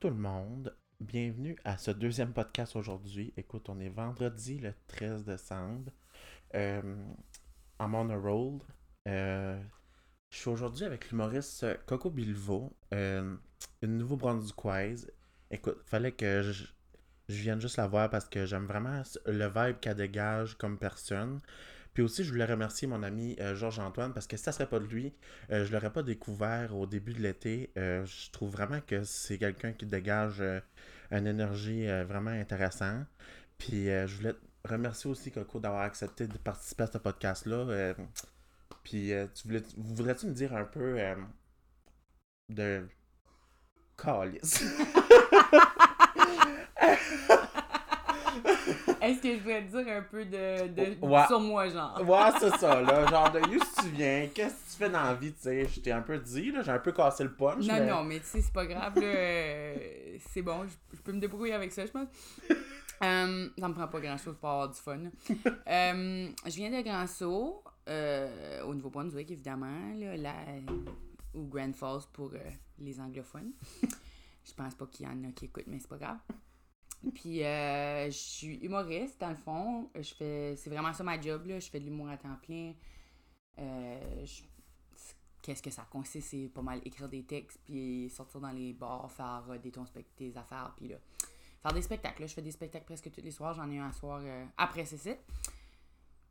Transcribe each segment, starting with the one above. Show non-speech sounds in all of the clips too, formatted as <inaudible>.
Tout le monde, bienvenue à ce deuxième podcast aujourd'hui. Écoute, on est vendredi le 13 décembre. Euh, I'm. Euh, je suis aujourd'hui avec l'humoriste Coco Bilvo, euh, une nouveau-brunswickoise. Écoute, fallait que je, je vienne juste la voir parce que j'aime vraiment le vibe qu'elle dégage comme personne. Puis aussi, je voulais remercier mon ami euh, Georges-Antoine parce que si ça serait pas de lui, euh, je l'aurais pas découvert au début de l'été. Euh, je trouve vraiment que c'est quelqu'un qui dégage une énergie vraiment intéressante. Puis je voulais remercier aussi Coco d'avoir accepté de participer à ce podcast-là. puis tu voulais, voudrais-tu me dire un peu de calice? <laughs> Est-ce que je pourrais te dire un peu de, de Ouais. sur moi, genre? Ouais, c'est ça, là. Genre, de où tu viens, qu'est-ce que tu fais dans la vie, tu sais? Je t'ai un peu dit, là, j'ai un peu cassé le punch. Non, mais... non, mais tu sais, c'est pas grave, là. euh, c'est bon, je, je peux me débrouiller avec ça, je pense. <laughs> Euh, ça me prend pas grand-chose pour avoir du fun. Euh, je viens de Grand Sault, euh, au Nouveau-Brunswick, évidemment, là, là, ou Grand Falls pour les anglophones. Je pense pas qu'il y en a qui écoutent, mais c'est pas grave. Puis, euh, je suis humoriste, dans le fond. Je fais, c'est vraiment ça ma job, là. Je fais de l'humour à temps plein. Euh, je- Qu'est-ce que ça consiste? C'est pas mal écrire des textes, puis sortir dans les bars, faire euh, des tons des affaires, puis là, faire des spectacles. là. Je fais des spectacles presque tous les soirs. J'en ai un soir euh, après c'est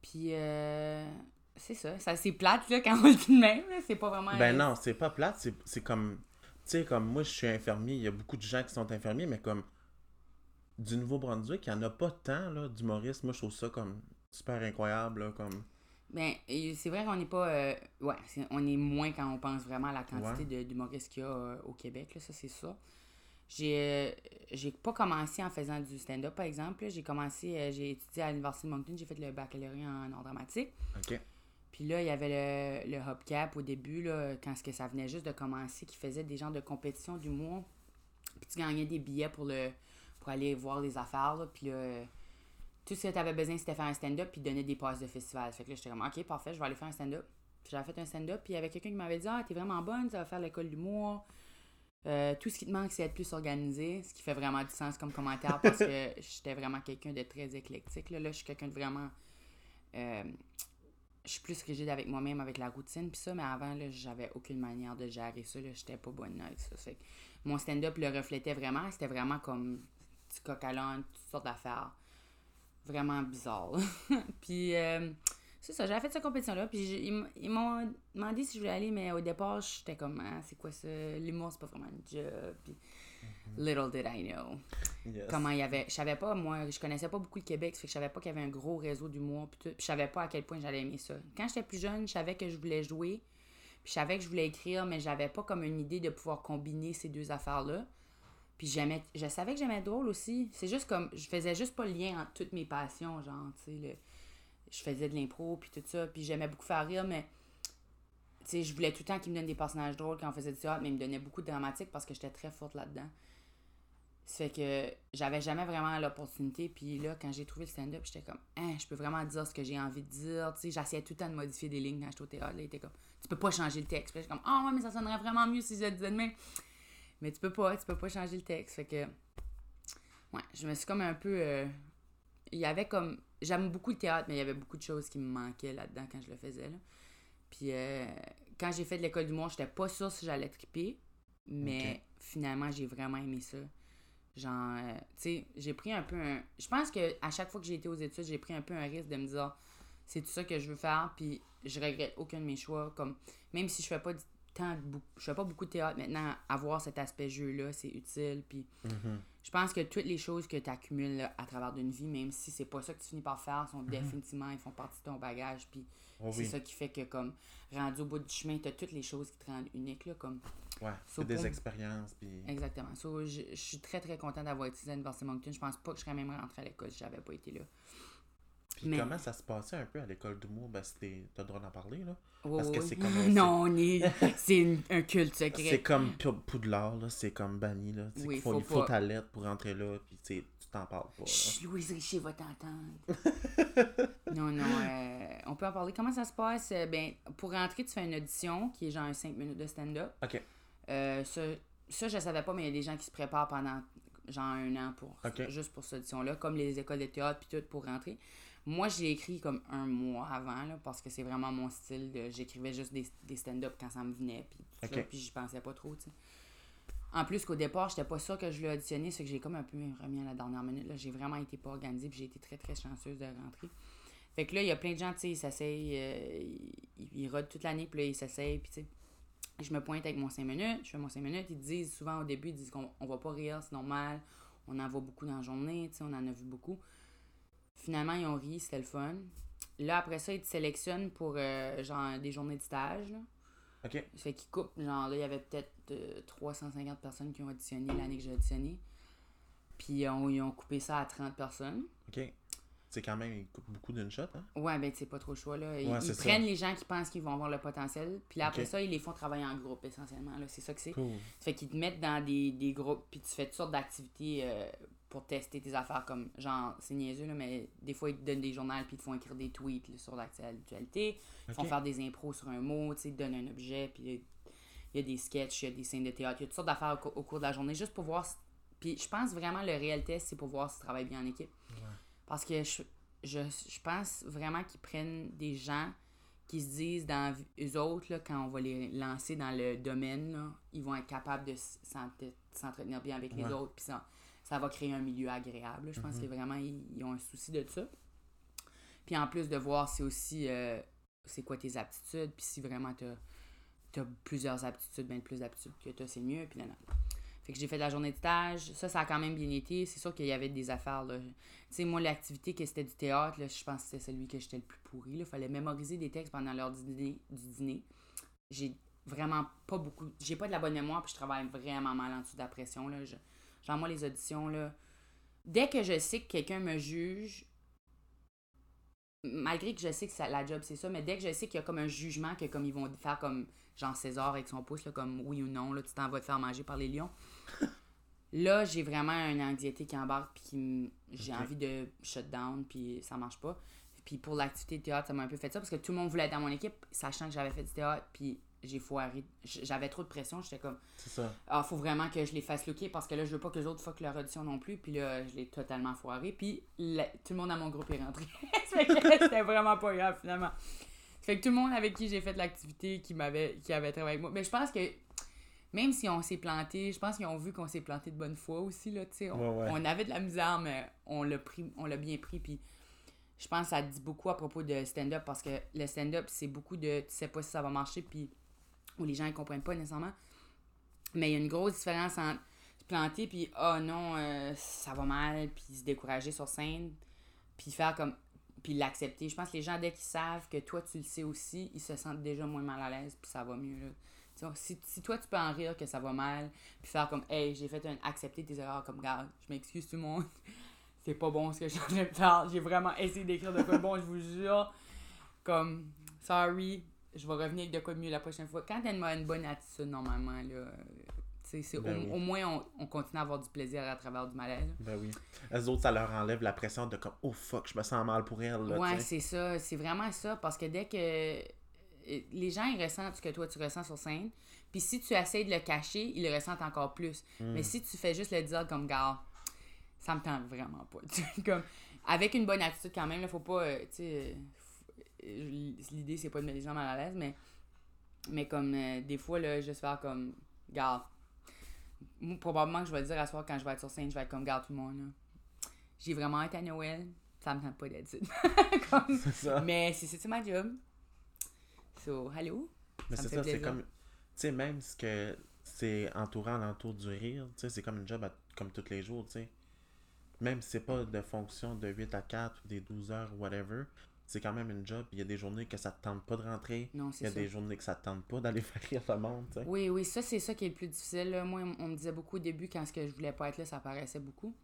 Puis, euh, c'est ça. ça c'est plate, là, <laughs> quand on le dit de même. C'est pas vraiment... Ben non, c'est pas plate, c'est, c'est comme. Tu sais, comme moi, je suis infirmier, il y a beaucoup de gens qui sont infirmiers, mais comme. Du Nouveau-Brunswick, il y en a pas tant, là, d'humoristes. Moi, je trouve ça comme super incroyable, là, comme. Ben, c'est vrai qu'on n'est pas. euh, ouais, on est moins quand on pense vraiment à la quantité Ouais. de- d'humoristes qu'il y a euh, au Québec, là, ça c'est ça. J'ai euh, j'ai pas commencé en faisant du stand-up, par exemple. J'ai commencé, euh, j'ai étudié à l'Université de Moncton, j'ai fait le baccalauréat en art dramatique. OK. Puis là, il y avait le, le Hubcap au début, là, quand ce que ça venait juste de commencer, qui faisait des genres de compétitions d'humour. Puis tu gagnais des billets pour le pour aller voir les affaires. Là. Puis là, tout ce que tu avais besoin, c'était faire un stand-up puis donner des passes de festival. Fait que là, j'étais comme, OK, parfait, je vais aller faire un stand-up. Puis j'avais fait un stand-up, puis il y avait quelqu'un qui m'avait dit, Ah, t'es vraiment bonne, ça va faire l'école d'humour. Euh, tout ce qui te manque, c'est être plus organisé, ce qui fait vraiment du sens comme commentaire parce que <laughs> j'étais vraiment quelqu'un de très éclectique. Là, là je suis quelqu'un de vraiment. euh, je suis plus rigide avec moi-même, avec la routine, puis ça, mais avant, là, j'avais aucune manière de gérer ça, là, j'étais pas bonne avec ça. Fait que mon stand-up le reflétait vraiment, c'était vraiment comme du coq à l'âne, toutes sortes d'affaires. Vraiment bizarre. <laughs> puis, euh, c'est ça, j'avais fait cette compétition-là, puis ils, m'ont demandé si je voulais aller, mais au départ, j'étais comme, ah, c'est quoi ça? L'humour, c'est pas vraiment un job. Puis, little did I know Yes. comment il y avait. Je savais pas, moi, je connaissais pas beaucoup le Québec, ça fait que je savais pas qu'il y avait un gros réseau d'humour, puis tout. Puis je savais pas à quel point j'allais aimer ça. Quand j'étais plus jeune, je savais que je voulais jouer, puis je savais que je voulais écrire, mais j'avais pas comme une idée de pouvoir combiner ces deux affaires-là. Puis j'aimais, je savais que j'aimais être drôle aussi. C'est juste comme, je faisais juste pas le lien entre toutes mes passions, genre, tu sais, le- je faisais de l'impro, puis tout ça, puis j'aimais beaucoup faire rire, mais tu sais, je voulais tout le temps qu'ils me donnent des personnages drôles quand on faisait du théâtre, mais ils me donnaient beaucoup de dramatique parce que j'étais très forte là-dedans. Ça fait que j'avais jamais vraiment l'opportunité. Puis là, quand j'ai trouvé le stand-up, j'étais comme, hein, je peux vraiment dire ce que j'ai envie de dire. Tu sais, j'essayais tout le temps de modifier des lignes quand j'étais au théâtre. Là, comme, tu peux pas changer le texte. Puis j'étais comme, ah ouais, mais ça sonnerait vraiment mieux si je le disais de même. Mais tu peux pas, tu peux pas changer le texte. Fait que, ouais, je me suis comme un peu. euh, Il y avait comme. J'aime beaucoup le théâtre, mais il y avait beaucoup de choses qui me manquaient là-dedans quand je le faisais. Là. Puis euh, quand j'ai fait de l'école d'humour, j'étais pas sûre si j'allais triper. Mais finalement, j'ai vraiment aimé ça. Genre, euh, tu sais, j'ai pris un peu un. Je pense que à chaque fois que j'ai été aux études, j'ai pris un peu un risque de me dire c'est tout ça que je veux faire, puis je regrette aucun de mes choix. Comme, même si je fais pas du temps je fais pas beaucoup de théâtre maintenant, avoir cet aspect jeu-là, c'est utile. Puis Mhm. je pense que toutes les choses que tu accumules à travers d'une vie, même si c'est pas ça que tu finis par faire, sont définitivement, ils font partie de ton bagage. Puis Oh c'est oui. ça qui fait que, comme, rendu au bout du chemin, tu as toutes les choses qui te rendent unique, là, comme. Ouais, So, des expériences, puis... Exactement. So, je, je suis très très contente d'avoir étudié à l'Université Moncton. Je pense pas que je serais même rentrée à l'école si j'avais pas été là. Puis mais- comment ça se passait un peu à l'école d'humour? Ben, c'était... T'as le droit d'en parler, là? Oh, Parce que oui. c'est <laughs> comme un- non, on est. <laughs> C'est une- un culte C'est secret. comme Pou- Poudlard, là. C'est comme banni, là. Oui, qu'il faut, faut il faut ta lettre pour rentrer là, puis tu t'en parles pas, là. Chut, Louise Richer va t'entendre. <laughs> non, non, euh, on peut en parler. Comment ça se passe? Euh, Ben, pour rentrer, tu fais une audition qui est genre 5 minutes de stand-up. OK. Euh, ça, ça, je savais pas, mais il y a des gens qui se préparent pendant genre un an pour Ok. juste pour cette audition-là, comme les écoles de théâtre puis tout pour rentrer. Moi, j'ai écrit comme un mois avant, là, parce que c'est vraiment mon style. de- J'écrivais juste des, des stand-up quand ça me venait, puis tout Ok. ça, puis j'y pensais pas trop, tu sais. En plus qu'au départ, j'étais pas sûre que je l'ai auditionné, c'est que j'ai comme un peu remis à la dernière minute. Là. J'ai vraiment été pas organisée, puis j'ai été très, très chanceuse de rentrer. Fait que là, il y a plein de gens, tu sais, ils s'essayent, euh, ils, ils rodent toute l'année, puis là, ils s'essayent, puis tu sais. Je me pointe avec mon 5 minutes, je fais mon 5 minutes, ils disent souvent au début, ils disent qu'on on va pas rire, c'est normal, on en voit beaucoup dans la journée, tu sais, on en a vu beaucoup. Finalement, ils ont ri, c'était le fun. Là, après ça, ils te sélectionnent pour, euh, genre, des journées de stage, là. Ok. Ça fait qu'ils coupent. Genre, là, il y avait peut-être euh, 350 personnes qui ont auditionné l'année que j'ai auditionné. Puis euh, on- ils ont coupé ça à 30 personnes. Ok. C'est quand même, ils coupent beaucoup d'une shot, hein? Ouais, ben, c'est pas trop le choix, là. Ils, Ouais, prennent les gens qui pensent qu'ils vont avoir le potentiel. Puis là, après ça, ils les font travailler en groupe, essentiellement. Là, c'est ça que c'est. Cool. Ça fait qu'ils te mettent dans des, des groupes, puis tu fais toutes sortes d'activités euh, pour tester tes affaires, comme, genre, c'est niaiseux, là, mais des fois, ils te donnent des journaux, puis ils te font écrire des tweets là, sur l'actualité. Ils font Ok. faire des impros sur un mot, tu sais, ils te donnent un objet, puis il y a des sketchs, il y a des scènes de théâtre, il y a toutes sortes d'affaires au, cou- au cours de la journée, juste pour voir. si- Puis je pense vraiment le réel test, c'est pour voir si tu travailles bien en équipe. Parce que je, je, je pense vraiment qu'ils prennent des gens qui se disent dans eux autres, là, quand on va les lancer dans le domaine, là, ils vont être capables de s'entretenir bien avec les autres, puis ça, va créer un milieu agréable. Je pense que vraiment, ils, ils ont un souci de ça. Puis en plus de voir, c'est aussi euh, c'est quoi tes aptitudes, puis si vraiment tu as, plusieurs aptitudes, bien plus d'aptitudes que tu c'est mieux, puis là, là. Fait que j'ai fait la journée de stage. Ça, ça a quand même bien été. C'est sûr qu'il y avait des affaires. Tu sais, moi, l'activité que c'était du théâtre, là, je pense que c'était celui que j'étais le plus pourri. Il fallait mémoriser des textes pendant l'heure du dîner. Du dîner. J'ai vraiment pas beaucoup. J'ai pas de la bonne mémoire, puis je travaille vraiment mal en dessous de la pression. Là. Je- genre, moi, les auditions, là. Dès que je sais que quelqu'un me juge, malgré que je sais que ça, la job c'est ça, mais dès que je sais qu'il y a comme un jugement, que comme ils vont faire comme Jean César avec son pouce, là, comme oui ou non, là, tu t'en vas te faire manger par les lions. <laughs> là, j'ai vraiment une anxiété qui embarque, puis j'ai envie de shut down, puis ça marche pas. Puis pour l'activité de théâtre, ça m'a un peu fait ça, parce que tout le monde voulait être dans mon équipe, sachant que j'avais fait du théâtre, puis j'ai foiré. J'avais trop de pression, j'étais comme, C'est ça. ah, faut vraiment que je les fasse looker parce que là, je veux pas que les autres fuck leur audition non plus. Puis là, je l'ai totalement foiré. Puis tout le monde dans mon groupe est rentré. <laughs> Ça fait que c'était vraiment pas grave finalement. Ça fait que tout le monde avec qui j'ai fait l'activité, qui m'avait qui avait travaillé avec moi. Mais je pense que même si on s'est planté, je pense qu'ils ont vu qu'on s'est planté de bonne foi aussi. Là, tu sais. on, Ouais, ouais. on avait de la misère, mais on l'a pris, on l'a bien pris. Puis je pense que ça dit beaucoup à propos de stand-up parce que le stand-up, c'est beaucoup de tu sais pas si ça va marcher, puis où les gens ne comprennent pas nécessairement. Mais il y a une grosse différence entre se planter, puis oh non, euh, ça va mal, puis se décourager sur scène, puis faire comme. puis l'accepter. Je pense que les gens, dès qu'ils savent que toi, tu le sais aussi, ils se sentent déjà moins mal à l'aise, puis ça va mieux. Là. Si, toi, tu peux en rire que ça va mal, puis faire comme, hey, j'ai fait un. accepter tes erreurs, comme, garde, je m'excuse tout le monde, <laughs> c'est pas bon ce que je suis faire, j'ai vraiment essayé d'écrire de quoi bon, je vous jure. Comme, sorry, je vais revenir avec de quoi de mieux la prochaine fois. Quand t'as une, une bonne attitude, normalement, là, euh, c'est Ben au, oui. au moins, on, on continue à avoir du plaisir à travers du malaise. Ben oui. Les autres, ça leur enlève la pression de comme, oh fuck, je me sens mal pour elle. Là, ouais, c'est ça. C'est vraiment ça. Parce que dès que euh, les gens, ils ressentent ce que toi, tu ressens sur scène. Puis si tu essaies de le cacher, ils le ressentent encore plus. Hmm. Mais si tu fais juste le dire comme gars, ça me tente vraiment pas. <laughs> Comme, avec une bonne attitude quand même, il faut pas. euh, l'idée, c'est pas de mettre les gens mal à l'aise, mais, mais comme euh, des fois, là, juste faire comme. Moi, probablement que je vais le dire à soir quand je vais être sur scène, je vais être comme garde tout le monde. là. J'ai vraiment été à Noël, ça me tente pas d'être <laughs> comme... C'est ça. Mais c'est c'est ma job. So, hello? Mais Ça c'est ça, c'est comme. Tu sais, même ce que c'est entourant l'entour du rire, tu sais, c'est comme une job à- comme tous les jours, tu sais. Même si c'est pas de fonction de 8 à 4 ou des 12 heures, whatever, c'est quand même une job. Il y a des journées que ça te tente pas de rentrer. Non, Il y a ça. des journées que ça te tente pas d'aller <laughs> faire rire le monde. Oui, oui, ça, c'est ça qui est le plus difficile. là. Moi, on me disait beaucoup au début, quand ce que je voulais pas être là, ça paraissait beaucoup.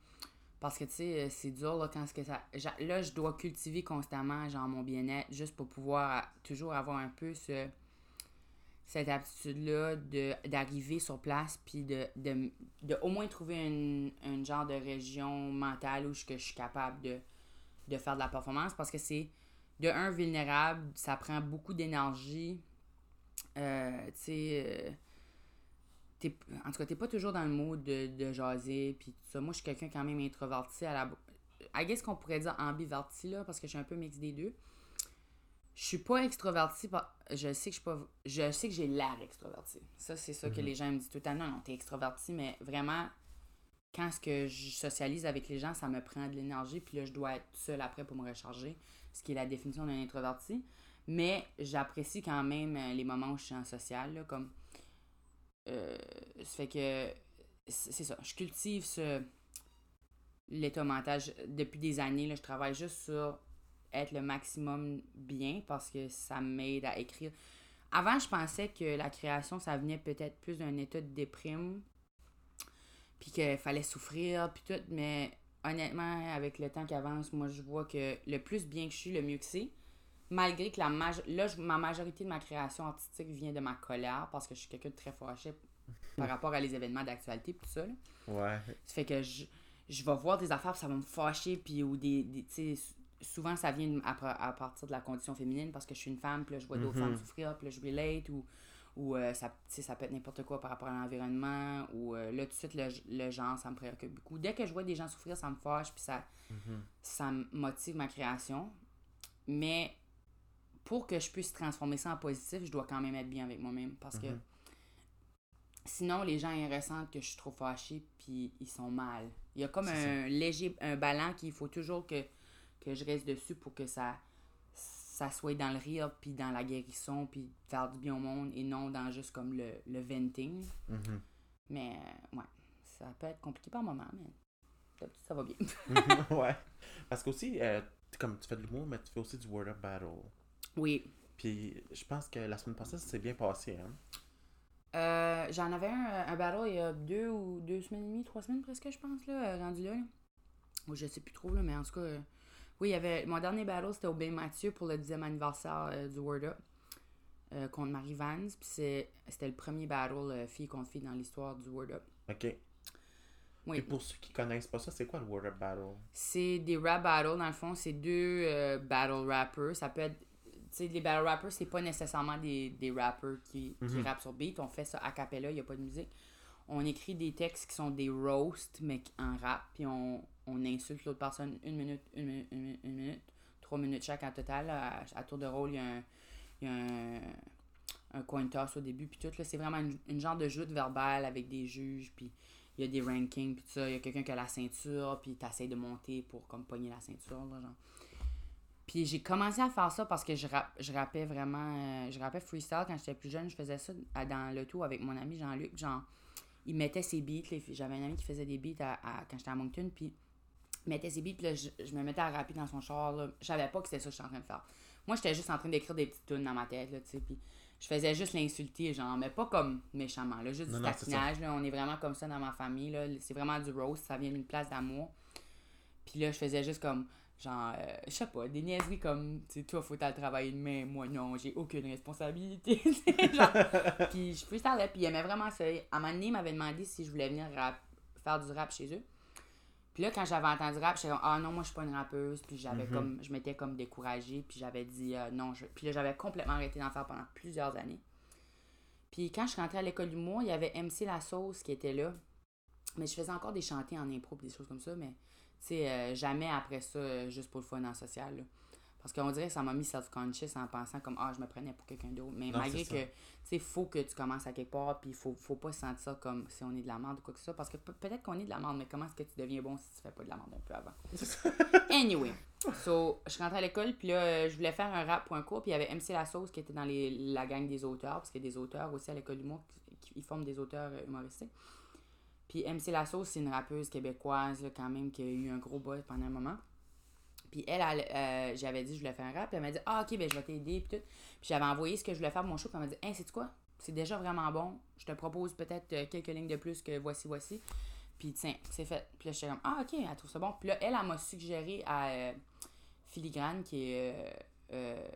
Parce que, tu sais, euh, c'est dur, là, quand ce que ça... Là, je dois cultiver constamment, genre, mon bien-être, juste pour pouvoir toujours avoir un peu ce... cette aptitude-là de d'arriver sur place, puis de, de, de au moins trouver une, une genre de région mentale où je, que je suis capable de, de faire de la performance. Parce que c'est, de un, vulnérable, ça prend beaucoup d'énergie. Euh, tu sais... euh, en tout cas, t'es pas toujours dans le mood de, de jaser, puis tout ça. Moi, je suis quelqu'un quand même introverti à la... I guess qu'on pourrait dire ambiverti, là, parce que je suis un peu mix des deux. Je suis pas extroverti, je sais que je suis pas... Je sais que j'ai l'air extroverti. Ça, c'est ça que Mhm. les gens me disent tout le temps. Non, non, t'es extroverti, mais vraiment, quand ce que je socialise avec les gens, ça me prend de l'énergie, puis là, je dois être seule après pour me recharger, ce qui est la définition d'un introverti. Mais j'apprécie quand même euh, les moments où je suis en social, là, comme... Euh, ça fait que... C'est ça, je cultive ce... L'état mental. Je- Depuis des années, là, je travaille juste sur être le maximum bien parce que ça m'aide à écrire. Avant, je pensais que la création, ça venait peut-être plus d'un état de déprime, puis qu'il fallait souffrir, puis tout, mais honnêtement, avec le temps qui avance, moi, je vois que le plus bien que je suis, le mieux que c'est. Malgré que la maj- là, je- ma majorité de ma création artistique vient de ma colère, parce que je suis quelqu'un de très fâché <laughs> par rapport à les événements d'actualité, tout ça. là. Ouais. Ça fait que je, je vais voir des affaires, ça va me fâcher, puis ou des. des souvent, ça vient à, par- à partir de la condition féminine parce que je suis une femme, puis là, je vois d'autres Mhm. femmes souffrir, puis là, je relate, ou, ou euh, ça, ça peut être n'importe quoi par rapport à l'environnement, ou euh, là, tout de suite, le, le genre, ça me préoccupe beaucoup. Dès que je vois des gens souffrir, ça me fâche, puis ça, Mhm. ça motive ma création. Mais pour que je puisse transformer ça en positif, je dois quand même être bien avec moi-même parce que Mhm. sinon les gens ils ressentent que je suis trop fâchée puis ils sont mal. Il y a comme un léger un ballon qu'il faut toujours que, que je reste dessus pour que ça ça soit dans le rire puis dans la guérison puis faire du bien au monde et non dans juste comme le, le venting. Mhm. Mais euh, ouais, ça peut être compliqué par moment mais ça va bien. <laughs> <laughs> ouais. Parce qu'aussi, euh, comme tu fais de l'humour, mais tu fais aussi du Word Up Battle. oui. Puis je pense que la semaine passée, ça s'est bien passé. Hein? Euh, J'en avais un, euh, un battle il y a deux ou deux semaines et demie, trois semaines presque, je pense, là, euh, rendu là. là. Ou je sais plus trop, là, mais en tout cas, oui, il y avait. Mon dernier battle, c'était au Bain Mathieu pour le 10e anniversaire euh, du Word Up euh, contre Marie Vance. Puis c'est- c'était le premier battle euh, fille contre fille dans l'histoire du Word Up. OK. Oui. Et pour ceux qui connaissent pas ça, c'est quoi le Word Up Battle? C'est des rap battles, dans le fond, c'est deux battle rappers. Ça peut être. Tu sais, les battle rappers, c'est pas nécessairement des, des rappers qui, qui Mhm. rappent sur beat. On fait ça a cappella, il n'y a pas de musique. On écrit des textes qui sont des roasts, mais qui- en rap, puis on, on insulte l'autre personne une minute, une minute, une minute, une minute, trois minutes chaque en total. À, tour de rôle, il y a un, y a un, un coin toss au début, puis tout. C'est vraiment une, une genre de joute verbale avec des juges, puis il y a des rankings, puis tout ça. Il y a quelqu'un qui a la ceinture, puis t'essayes de monter pour comme pogner la ceinture, là, genre. Puis j'ai commencé à faire ça parce que je, rap, je rappais vraiment. euh, je freestyle quand j'étais plus jeune. Je faisais ça dans le tout avec mon ami Jean-Luc. Genre, il mettait ses beats. J'avais un ami qui faisait des beats à, quand j'étais à Moncton. Puis mettait ses beats. Puis là, je, je me mettais à rapper dans son char. Là. Je savais pas que c'était ça que j'étais en train de faire. Moi, j'étais juste en train d'écrire des petites tunes dans ma tête. Là, tu sais, puis je faisais juste l'insulter, genre, mais pas comme méchamment. Là, juste Non, du non, ça. taquinage. Là, on est vraiment comme ça dans ma famille. Là. C'est vraiment du roast. Ça vient d'une place d'amour. Puis là, je faisais juste comme, genre, euh, je sais pas, des niaiseries comme, tu sais, toi, faut t'aller travailler demain, moi, non, j'ai aucune responsabilité. <laughs> genre. puis je freestylais, puis il aimait vraiment ça. À un moment donné, il m'avait demandé si je voulais venir rap- faire du rap chez eux. Puis là, quand j'avais entendu rap, j'étais comme, ah non, moi, je suis pas une rappeuse. Puis j'avais Mhm. comme, je m'étais comme découragée, puis j'avais dit, euh, non. Je... Puis là, j'avais complètement arrêté d'en faire pendant plusieurs années. Puis quand je suis rentrée à l'école d'humour, il y avait MC La Sauce qui était là. Mais je faisais encore des chantés en impro des choses comme ça, mais tu sais, euh, jamais après ça, juste pour le fun en social. là. Parce qu'on dirait que ça m'a mis self-conscious en pensant comme ah, je me prenais pour quelqu'un d'autre. Mais Non, malgré que, tu sais, faut que tu commences à quelque part, puis faut, faut pas se sentir ça comme si on est de la merde ou quoi que ce soit. Parce que pe- peut-être qu'on est de la merde, mais comment est-ce que tu deviens bon si tu fais pas de la merde un peu avant? <laughs> Anyway, so, je rentrée à l'école, puis là, je voulais faire un rap pour un cours, puis il y avait MC La Sauce qui était dans les, la gang des auteurs, parce qu'il y a des auteurs aussi à l'école d'humour qui, qui ils forment des auteurs euh, humoristiques. Puis MC La Sauce, c'est une rappeuse québécoise, là, quand même, qui a eu un gros buzz pendant un moment. Puis elle, euh, j'avais dit, je voulais faire un rap, puis elle m'a dit, ah, ok, ben je vais t'aider, puis tout. Puis j'avais envoyé ce que je voulais faire pour mon show, puis elle m'a dit, hein, c'est quoi? C'est déjà vraiment bon. Je te propose peut-être euh, quelques lignes de plus que voici, voici. Puis tiens, c'est fait. Puis là, j'étais comme, ah, ok, elle trouve ça bon. Puis là, elle, elle m'a suggéré à euh, Filigrane, qui est euh,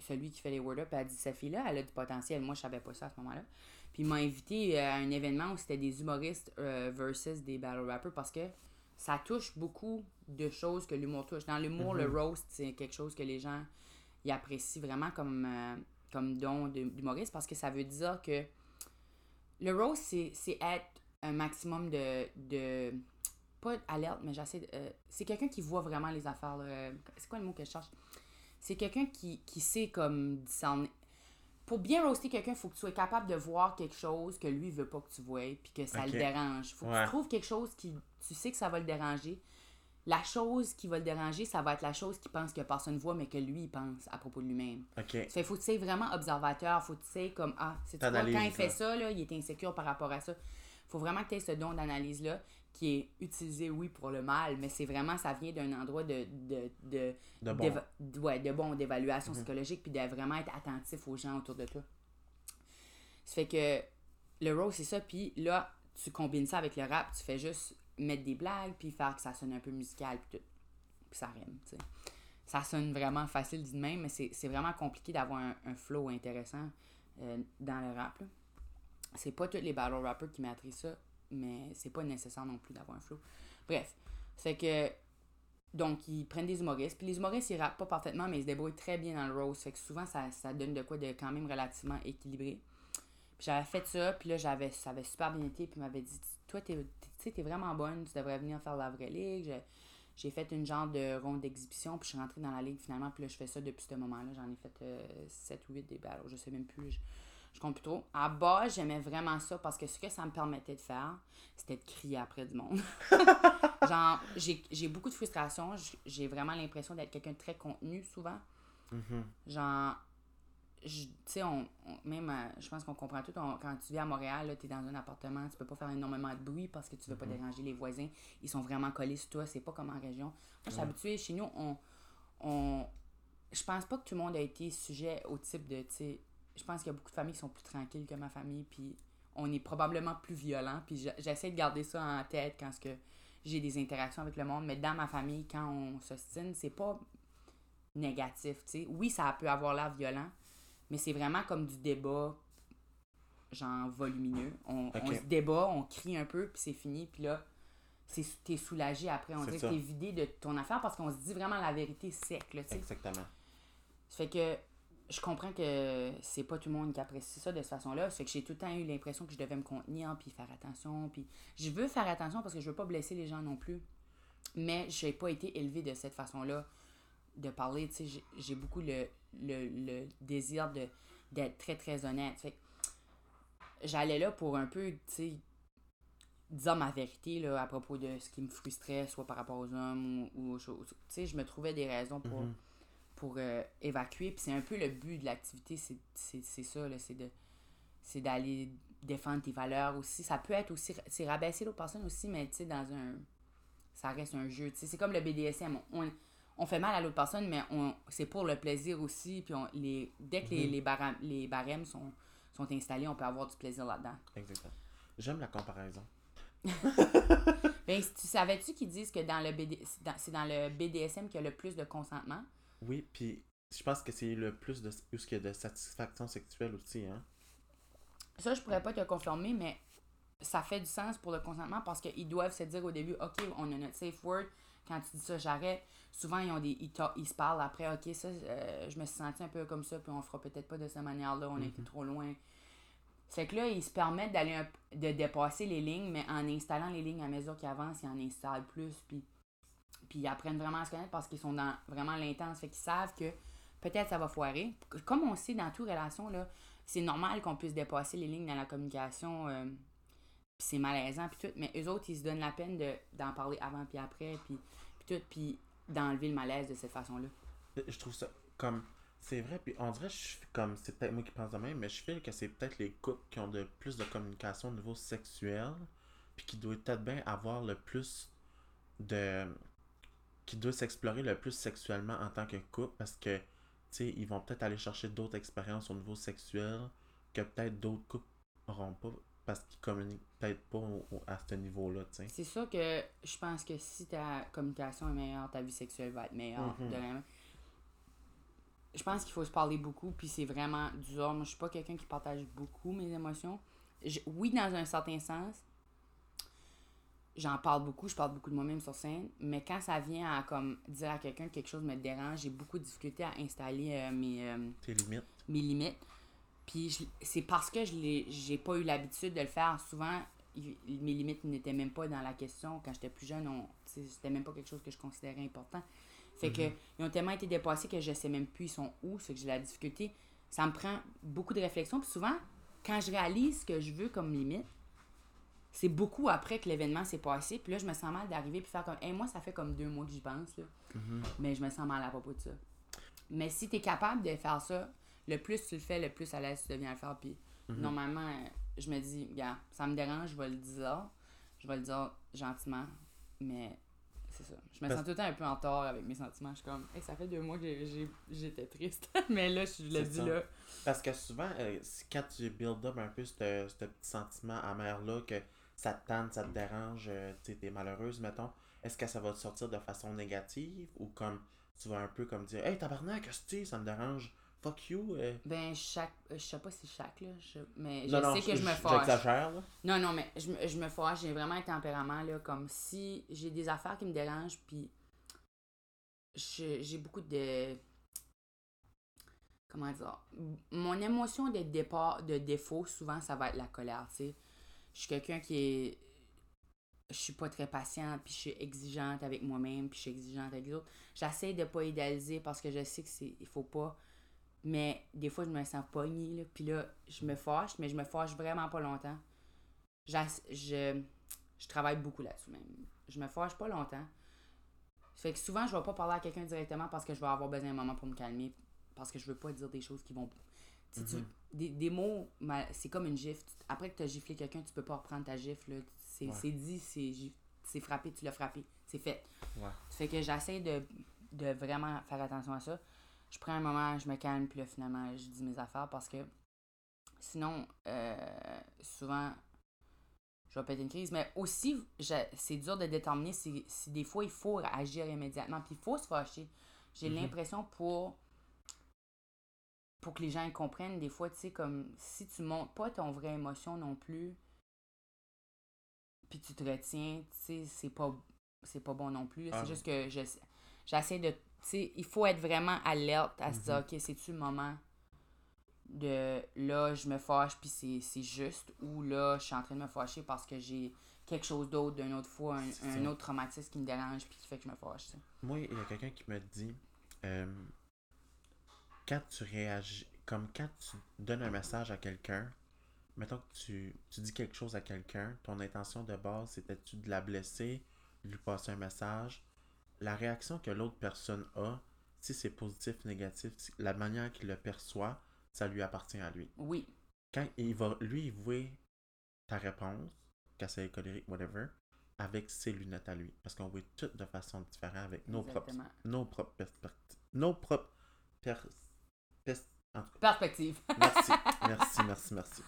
celui qui fait les Word Up, elle a dit, cette fille-là, elle a du potentiel. Moi, je savais pas ça à ce moment-là. Puis il m'a invité à un événement où c'était des humoristes versus des battle rappers parce que ça touche beaucoup de choses que l'humour touche. Dans l'humour, le roast, c'est quelque chose que les gens ils apprécient vraiment comme, euh, comme don d'humoriste parce que ça veut dire que Le rose, c'est être un maximum de. de pas alerte, mais j'essaie. de- euh, c'est quelqu'un qui voit vraiment les affaires. C'est quoi le mot que je cherche? C'est quelqu'un qui, qui sait comme. Pour bien roaster quelqu'un, il faut que tu sois capable de voir quelque chose que lui veut pas que tu vois, puis que ça le dérange. faut que tu trouves quelque chose qui. Tu sais que ça va le déranger. La chose qui va le déranger, ça va être la chose qu'il pense que personne voit, mais que lui, il pense à propos de lui-même. Ok. Ça fait, faut que tu sois vraiment observateur, faut que tu sais comme ah, c'est quand il fait ça là, il est insécure par rapport à ça. Faut vraiment que tu aies ce don d'analyse là qui est utilisé oui pour le mal, mais c'est vraiment ça vient d'un endroit de de de De bon. ouais, de bon d'évaluation Mhm. psychologique puis de vraiment être attentif aux gens autour de toi. Ça fait que le rose c'est ça puis là tu combines ça avec le rap, tu fais juste mettre des blagues puis faire que ça sonne un peu musical puis tout. Puis ça rime, tu sais ça sonne vraiment facile dit de même, mais c'est vraiment compliqué d'avoir un, un flow intéressant euh, dans le rap. C'est pas tous les battle rappers qui maîtrisent ça, mais c'est pas nécessaire non plus d'avoir un flow. Bref, c'est que. Donc, ils prennent des humoristes. Puis les humoristes, ils rappent pas parfaitement, mais ils se débrouillent très bien dans le rose. Fait que souvent, ça, ça donne de quoi de quand même relativement équilibré. Puis j'avais fait ça, puis là, j'avais, ça avait super bien été. Puis m'avait dit Toi, t'es, sais, t'es vraiment bonne, tu devrais venir faire la vraie ligue. J'ai fait une genre de ronde d'exhibition, puis je suis rentrée dans la ligue finalement. Puis là, je fais ça depuis ce moment-là. J'en ai fait 7 ou 8 des battles, je sais même plus. Je, je compte plus trop. À bas, j'aimais vraiment ça parce que ce que ça me permettait de faire, c'était de crier après du monde. <laughs> Genre, j'ai j'ai beaucoup de frustration. J'ai vraiment l'impression d'être quelqu'un de très contenu souvent. Mhm. Genre, tu sais, on, on- même, je pense qu'on comprend tout. on- quand tu vis à Montréal, tu es dans un appartement, tu peux pas faire énormément de bruit parce que tu veux pas déranger les voisins. Ils sont vraiment collés sur toi. C'est pas comme en région. Moi, je suis Ouais. habituée. Chez nous, on, on. Je pense pas que tout le monde a été sujet au type de. Tu sais, je pense qu'il y a beaucoup de familles qui sont plus tranquilles que ma famille. Puis on est probablement plus violent. Puis je- j'essaie de garder ça en tête quand que j'ai des interactions avec le monde. Mais dans ma famille, quand on s'ostine, c'est pas négatif, tu sais. Oui, ça peut avoir l'air violent, mais c'est vraiment comme du débat, genre volumineux. On, se débat, on crie un peu, puis c'est fini, puis là, c'est, t'es soulagé après. On C'est dirait que t'es vidé de ton affaire parce qu'on se dit vraiment la vérité sec, là, tu sais. Exactement. Ça fait que je comprends que c'est pas tout le monde qui apprécie ça de cette façon-là. Fait que j'ai tout le temps eu l'impression que je devais me contenir puis faire attention. Puis je veux faire attention parce que je veux pas blesser les gens non plus. Mais j'ai pas été élevée de cette façon-là de parler. Tu sais, j'ai- beaucoup le, le, le désir de d'être très très honnête. Fait j'allais là pour un peu, tu sais, dire ma vérité là, à propos de ce qui me frustrait, soit par rapport aux hommes ou, ou aux choses. Tu sais, je me trouvais des raisons pour Mhm. pour euh, évacuer. Puis c'est un peu le but de l'activité, c'est, ça, là, c'est de c'est d'aller défendre tes valeurs aussi. Ça peut être aussi, c'est rabaisser l'autre personne aussi, mais tu sais, dans un, ça reste un jeu. tu sais. C'est comme le BDSM. On, on fait mal à l'autre personne, mais on, c'est pour le plaisir aussi. Puis on, les, dès que les, Mhm. les, barèmes, les barèmes sont, sont installés, on peut avoir du plaisir là-dedans. Exactement. J'aime la comparaison. <laughs> Ben, tu savais-tu qu'ils disent que dans le BD, c'est dans, c'est dans le BDSM qu'il y a le plus de consentement? Oui, puis je pense que c'est le plus de où ce qu'il y a de satisfaction sexuelle aussi, hein. Ça, je pourrais pas te confirmer, mais ça fait du sens pour le consentement parce qu'ils doivent se dire au début, OK, on a notre safe word. Quand tu dis ça, j'arrête. Souvent, ils, ont des, ils, ils se parlent après, OK, ça, euh, je me suis senti un peu comme ça, puis on fera peut-être pas de cette manière-là, on a été trop loin. C'est que là, ils se permettent d'aller un- de dépasser les lignes, mais en installant les lignes à mesure qu'ils avancent, ils en installent plus, puis, puis ils apprennent vraiment à se connaître parce qu'ils sont dans vraiment l'intense. Fait qu'ils savent que peut-être ça va foirer. Comme on sait dans toute relation, là, c'est normal qu'on puisse dépasser les lignes dans la communication. euh, puis c'est malaisant, puis tout. Mais eux autres, ils se donnent la peine de, d'en parler avant puis après, puis, puis tout, puis d'enlever le malaise de cette façon-là. Je trouve ça comme. C'est vrai, puis on dirait je comme. C'est peut-être moi qui pense de même, mais je feel que c'est peut-être les couples qui ont de plus de communication au niveau sexuel, puis qui doivent peut-être bien avoir le plus de. qui doivent s'explorer le plus sexuellement en tant que couple, parce que, tu sais, ils vont peut-être aller chercher d'autres expériences au niveau sexuel que peut-être d'autres couples n'auront pas, parce qu'ils communiquent peut-être pas au- au- à ce niveau-là, tu sais. C'est sûr que je pense que si ta communication est meilleure, ta vie sexuelle va être meilleure. Mhm. de la Je pense qu'il faut se parler beaucoup, puis c'est vraiment dur. Moi, je suis pas quelqu'un qui partage beaucoup mes émotions. Je- oui, dans un certain sens, j'en parle beaucoup, je parle beaucoup de moi-même sur scène, mais quand ça vient à comme dire à quelqu'un que quelque chose me dérange, j'ai beaucoup de difficulté à installer euh, mes, euh, Tes limites. mes limites. Puis je- c'est parce que je j'ai pas eu l'habitude de le faire. Souvent, il- mes limites n'étaient même pas dans la question. Quand j'étais plus jeune, c'était même pas quelque chose que je considérais important. Fait que ils ont tellement été dépassés que je sais même plus ils sont où, c'est que j'ai la difficulté. Ça me prend beaucoup de réflexion. Puis souvent, quand je réalise ce que je veux comme limite, c'est beaucoup après que l'événement s'est passé. Puis là, je me sens mal d'arriver puis faire comme, hey, moi, ça fait comme deux mois que j'y pense, là. Mais je me sens mal à propos de ça. Mais si tu es capable de faire ça, le plus tu le fais, le plus à l'aise tu deviens à le faire. Puis normalement, euh, je me dis, gars, ça me dérange, je vais le dire. Je vais le dire gentiment. Mais c'est ça. Je me Parce- sens tout le temps un peu en tort avec mes sentiments. Je suis comme, Hey, ça fait deux mois que j'étais triste. <laughs> Mais là, je le dis ça. là. Parce que souvent, euh, quand tu build up un peu ce petit sentiment amer-là, que ça te tente, ça te dérange, euh, tu t'es malheureuse, mettons, est-ce que ça va te sortir de façon négative ou comme tu vas un peu comme dire Hey tabarnak, que ça me dérange, fuck you. euh. Ben, chaque. Je sais pas si chaque, là. je- mais je Non, non, sais que je me fâche. J'exagère, là. Non, non, mais je, me- je me fâche. J'ai vraiment un tempérament, là, comme si j'ai des affaires qui me dérangent, puis je- j'ai beaucoup de. Comment dire? Mon émotion de départ, de défaut, souvent, ça va être la colère, tu sais. Je suis quelqu'un qui est. Je suis pas très patiente, puis je suis exigeante avec moi-même, puis je suis exigeante avec les autres. J'essaie de pas idéaliser parce que je sais que c'est. Il faut pas. Mais des fois, je me sens pognée, là. Puis là, je me fâche, mais je me fâche vraiment pas longtemps. Je, je travaille beaucoup là-dessus même. Je me fâche pas longtemps. Fait que souvent, je vais pas parler à quelqu'un directement parce que je vais avoir besoin d'un moment pour me calmer. Parce que je veux pas dire des choses qui vont. Tu- Mhm. des, des mots, c'est comme une gifle. Après que tu as giflé quelqu'un, tu peux pas reprendre ta gifle. C'est Ouais. dit, c'est frappé, tu l'as frappé. C'est fait. Ouais. Fait que j'essaie de, de vraiment faire attention à ça. Je prends un moment, je me calme, puis là, finalement, je dis mes affaires parce que sinon, euh, souvent, je vais péter une crise. Mais aussi, c'est dur de déterminer si, si des fois il faut agir immédiatement, puis il faut se fâcher. J'ai Mhm. l'impression pour pour que les gens comprennent, des fois, tu sais, comme si tu montres pas ton vraie émotion non plus, puis tu te retiens, tu sais, c'est pas, c'est pas bon non plus. Ah. C'est juste que je, j'essaie de, il faut être vraiment alerte à se dire, Mhm. ok, c'est-tu le moment de là, je me fâche, puis c'est, juste, ou là, je suis en train de me fâcher parce que j'ai quelque chose d'autre d'une autre fois, un, autre traumatisme qui me dérange, puis qui fait que je me fâche. Moi, il y a quelqu'un qui me dit euh, quand tu réagis, comme quand tu donnes un message à quelqu'un, mettons que tu, tu dis quelque chose à quelqu'un, ton intention de base, c'était-tu de la blesser, de lui passer un message. La réaction que l'autre personne a, si c'est positif, négatif, la manière qu'il le perçoit, ça lui appartient à lui. Oui, Quand il va, lui, ta réponse, qu'elle soit colérique, whatever, avec ses lunettes à lui. Parce qu'on voit tout de façon différente avec nos propres nos propres perspectives. Nos propres pers... pers- En tout cas, Perspective. <laughs> merci, merci, merci, merci.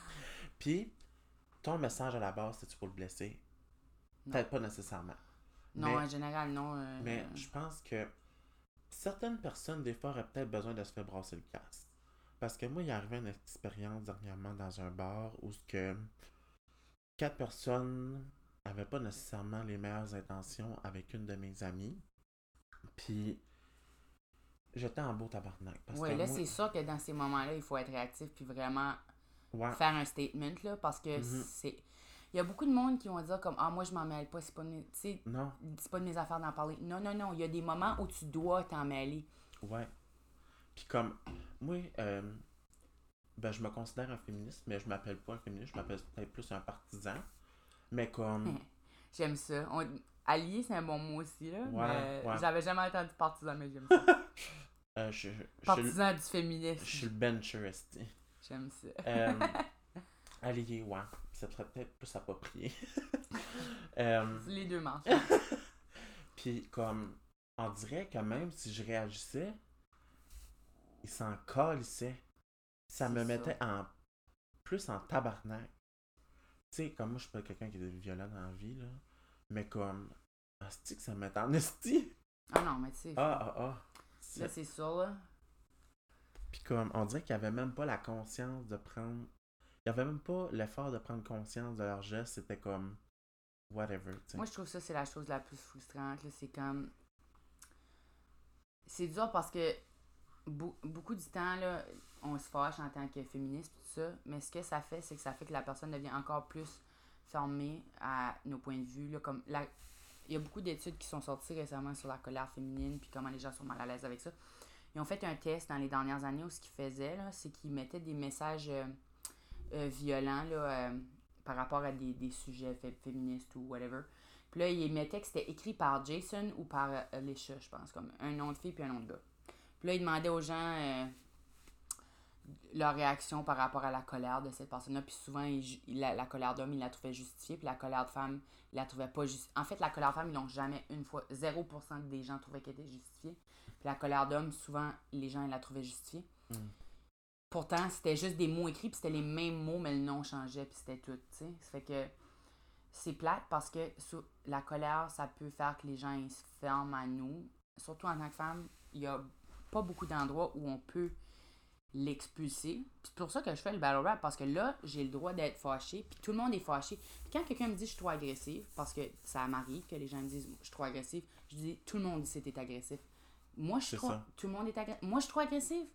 Puis, ton message à la base, c'est-tu pour le blesser? Peut-être pas nécessairement. Non, Mais- en général, non. euh, Mais je pense que certaines personnes, des fois, auraient peut-être besoin de se faire brasser le casse. Parce que moi, il est arrivé une expérience dernièrement dans un bar où ce que quatre personnes n'avaient pas nécessairement les meilleures intentions avec une de mes amies. Puis, j'étais en beau tabarnak. Oui, là, moi- c'est sûr que dans ces moments-là, il faut être réactif puis vraiment Ouais. faire un statement, là, parce que Mhm. c'est... Il y a beaucoup de monde qui vont dire comme « Ah, moi, je m'en mêle pas, c'est pas, de mes... tu sais, Non, c'est pas de mes affaires d'en parler. » Non, non, non, il y a des moments où tu dois t'en mêler. ouais. Puis comme, moi, euh, ben, je me considère un féministe, mais je m'appelle pas un féministe, je m'appelle peut-être plus un partisan. Mais comme, <laughs> J'aime ça. On... Allié, c'est un bon mot aussi, là. Ouais. J'avais jamais entendu partisan, mais j'aime ça. <laughs> euh, je, je, je, partisan du je féminisme. suis le bencher. J'aime ça. Euh, <laughs> allié, ouais. Ça serait peut-être plus approprié. <laughs> euh, Les deux marches. <laughs> Puis comme, on dirait que même si je réagissais, il s'en calissait. Ça me ça. mettait en plus en tabarnak. Tu sais, comme moi, je suis pas quelqu'un qui est violent dans la vie, là. Mais comme, asti que ça me met en esti. Ah non, mais tu sais, Ah, ah, ah. là, C'est- sûr, là. Puis comme, on dirait qu'il avait même pas la conscience de prendre... N'y avait même pas l'effort de prendre conscience de leur geste. C'était comme, whatever. Moi, je trouve ça, c'est la chose la plus frustrante. C'est comme. C'est dur parce que beau- beaucoup du temps, là, on se fâche en tant que féministe, tout ça, mais ce que ça fait, c'est que ça fait que la personne devient encore plus fermée à nos points de vue. Là, comme la... Il y a beaucoup d'études qui sont sorties récemment sur la colère féminine, puis comment les gens sont mal à l'aise avec ça. Ils ont fait un test dans les dernières années où ce qu'ils faisaient, c'est qu'ils mettaient des messages euh, violents là, euh, par rapport à des, des sujets fé- féministes ou whatever. Puis là, ils mettaient que c'était écrit par Jason ou par euh, Alicia, je pense, comme un nom de fille puis un nom de gars. Puis là, ils demandaient aux gens leur réaction par rapport à la colère de cette personne-là. Puis souvent, ju- la, la colère d'homme, ils la trouvaient justifiée, puis la colère de femme, ils la trouvaient pas justifiée. En fait, la colère de femme, ils l'ont jamais une fois. 0% des gens trouvaient qu'elle était justifiée. Puis la colère d'homme, souvent, les gens, ils la trouvaient justifiée. Mm. Pourtant, c'était juste des mots écrits, puis c'était les mêmes mots, mais le nom changeait, puis c'était tout, tu sais. Ça fait que c'est plate parce que la colère, ça peut faire que les gens ils se ferment à nous. Surtout en tant que femme, il y a pas beaucoup d'endroits où on peut l'expulser. C'est pour ça que je fais le battle rap parce que là, j'ai le droit d'être fâché, puis tout le monde est fâché. Puis quand quelqu'un me dit je suis trop agressive, parce que ça m'arrive que les gens me disent je suis trop agressive, je dis tout le monde dit c'était agressif. Moi, je suis trop. Tout le monde est agressif. Moi, je suis trop agressive.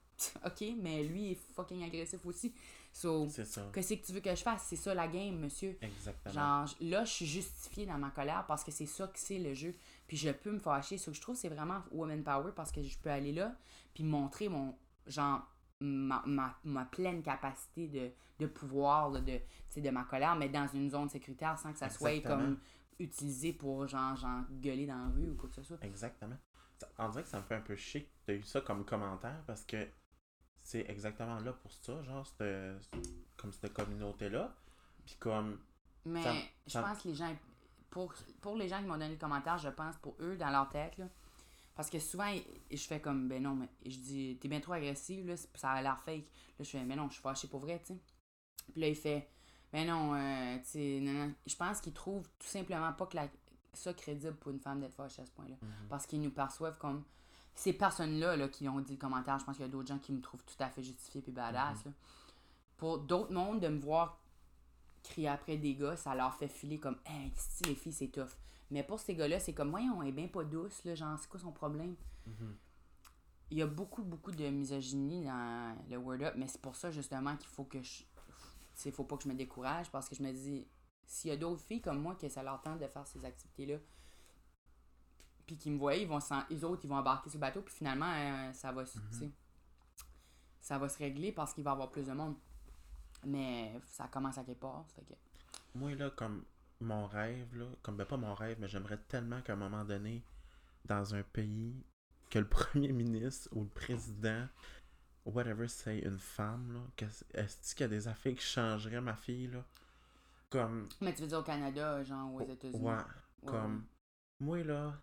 Ok, mais lui est fucking agressif aussi. So, C'est ça. qu'est-ce que tu veux que je fasse? C'est ça la game, monsieur. Exactement. Genre, là, je suis justifiée dans ma colère parce que c'est ça que c'est le jeu. Puis je peux me fâcher. Ce que je trouve, c'est vraiment woman power parce que je peux aller là puis montrer mon, genre, ma, ma, ma pleine capacité de, de pouvoir, là, de, de ma colère, mais dans une zone sécuritaire sans que ça soit comme utilisé pour, genre, genre, gueuler dans la rue ou quoi que ce soit. Exactement. On dirait que ça me fait un peu chier que tu eu ça comme commentaire parce que c'est exactement là pour ça, genre, cette, comme cette communauté-là. Puis comme. Mais Ça- je ça- pense que les gens, pour, pour les gens qui m'ont donné le commentaire, je pense pour eux, dans leur tête, là, parce que souvent, je fais comme, ben non, mais je dis, t'es bien trop agressive, là, ça a l'air fake. Là, je fais, ben non, je suis fâchée pour vrai, tu sais. Puis là, il fait, ben non, euh, tu sais, non, non. Je pense qu'ils trouvent tout simplement pas que la, ça crédible pour une femme d'être fâchée à ce point-là. Mhm. Parce qu'ils nous perçoivent comme. Ces personnes-là là, qui ont dit le commentaire, je pense qu'il y a d'autres gens qui me trouvent tout à fait justifié puis badass. là. Pour d'autres mondes, de me voir crier après des gars, ça leur fait filer comme Hey, si les filles, c'est tough. Mais pour ces gars-là, c'est comme Voyons, elle est bien pas douce, là, genre, c'est quoi son problème? Mhm. Il y a beaucoup, beaucoup de misogynie dans le Word Up, mais c'est pour ça justement qu'il faut que je. Il faut pas que je me décourage parce que je me dis, s'il y a d'autres filles comme moi que ça leur tente de faire ces activités-là, puis qui me voient, ils vont s'en- les autres, ils vont embarquer sur le bateau, puis finalement, euh, ça va, se- tu sais, ça va se régler parce qu'il va y avoir plus de monde. Mais ça commence à quelque part, fait que. Moi, là, comme mon rêve, là, comme ben pas mon rêve, mais j'aimerais tellement qu'à un moment donné, dans un pays, que le <laughs> premier ministre ou le président, whatever, c'est une femme, là, est-ce qu'il y a des affaires qui changeraient ma fille, là? Comme, Mais tu veux dire au Canada, genre aux États-Unis? ouais, Ouais, comme, moi, là,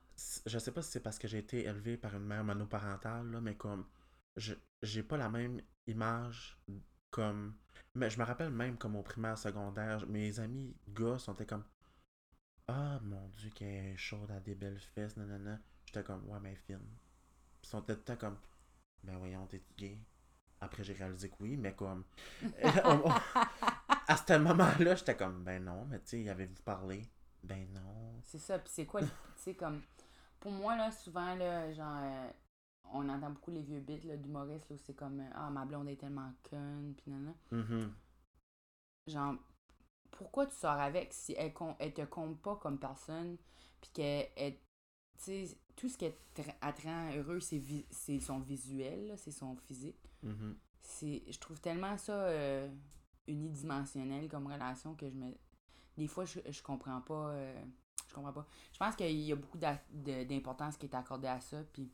je sais pas si c'est parce que j'ai été élevé par une mère monoparentale, là, mais comme, je j'ai pas la même image comme mais je me rappelle même comme au primaire secondaire mes amis gars sont comme ah mon dieu qu'elle est chaude à des belles fesses nanana j'étais comme ouais mais fine ils sont tout le temps comme ben voyons t'es gay après j'ai réalisé que oui mais comme <laughs> <laughs> à ce moment là j'étais comme ben non mais tu sais y avez-vous parlé ben non. C'est ça, puis c'est quoi, le- tu sais, comme, pour moi, là, souvent, là, genre, euh, on entend beaucoup les vieux bits, d'humoristes, où c'est comme, euh, ah, ma blonde est tellement conne, puis nan, nan. Mhm. Genre, pourquoi tu sors avec si elle, elle te compte pas comme personne, puis qu'elle, elle- tu sais, tout ce qui est te rend heureux, c'est vi- son visuel, c'est son physique. Mhm. c'est je trouve tellement ça euh, unidimensionnel comme relation que je me des fois je, je comprends pas euh, je comprends pas je pense qu'il y a beaucoup d'importance qui est accordée à ça puis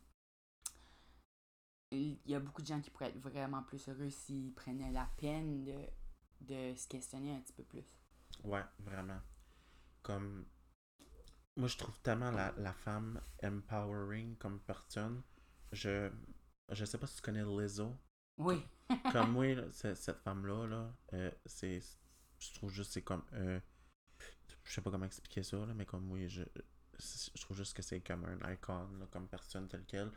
il y a beaucoup de gens qui pourraient être vraiment plus heureux s'ils prenaient la peine de, de se questionner un petit peu plus Ouais, vraiment. Comme. Moi, je trouve tellement la, la femme empowering comme personne. Je. Je sais pas si tu connais Lizzo. oui Comme <laughs> moi, cette femme-là, là, euh, c'est. Je trouve juste c'est comme. euh, je sais pas comment expliquer ça, là, mais comme oui, je. Je trouve juste que c'est comme un icon, là, comme personne telle qu'elle,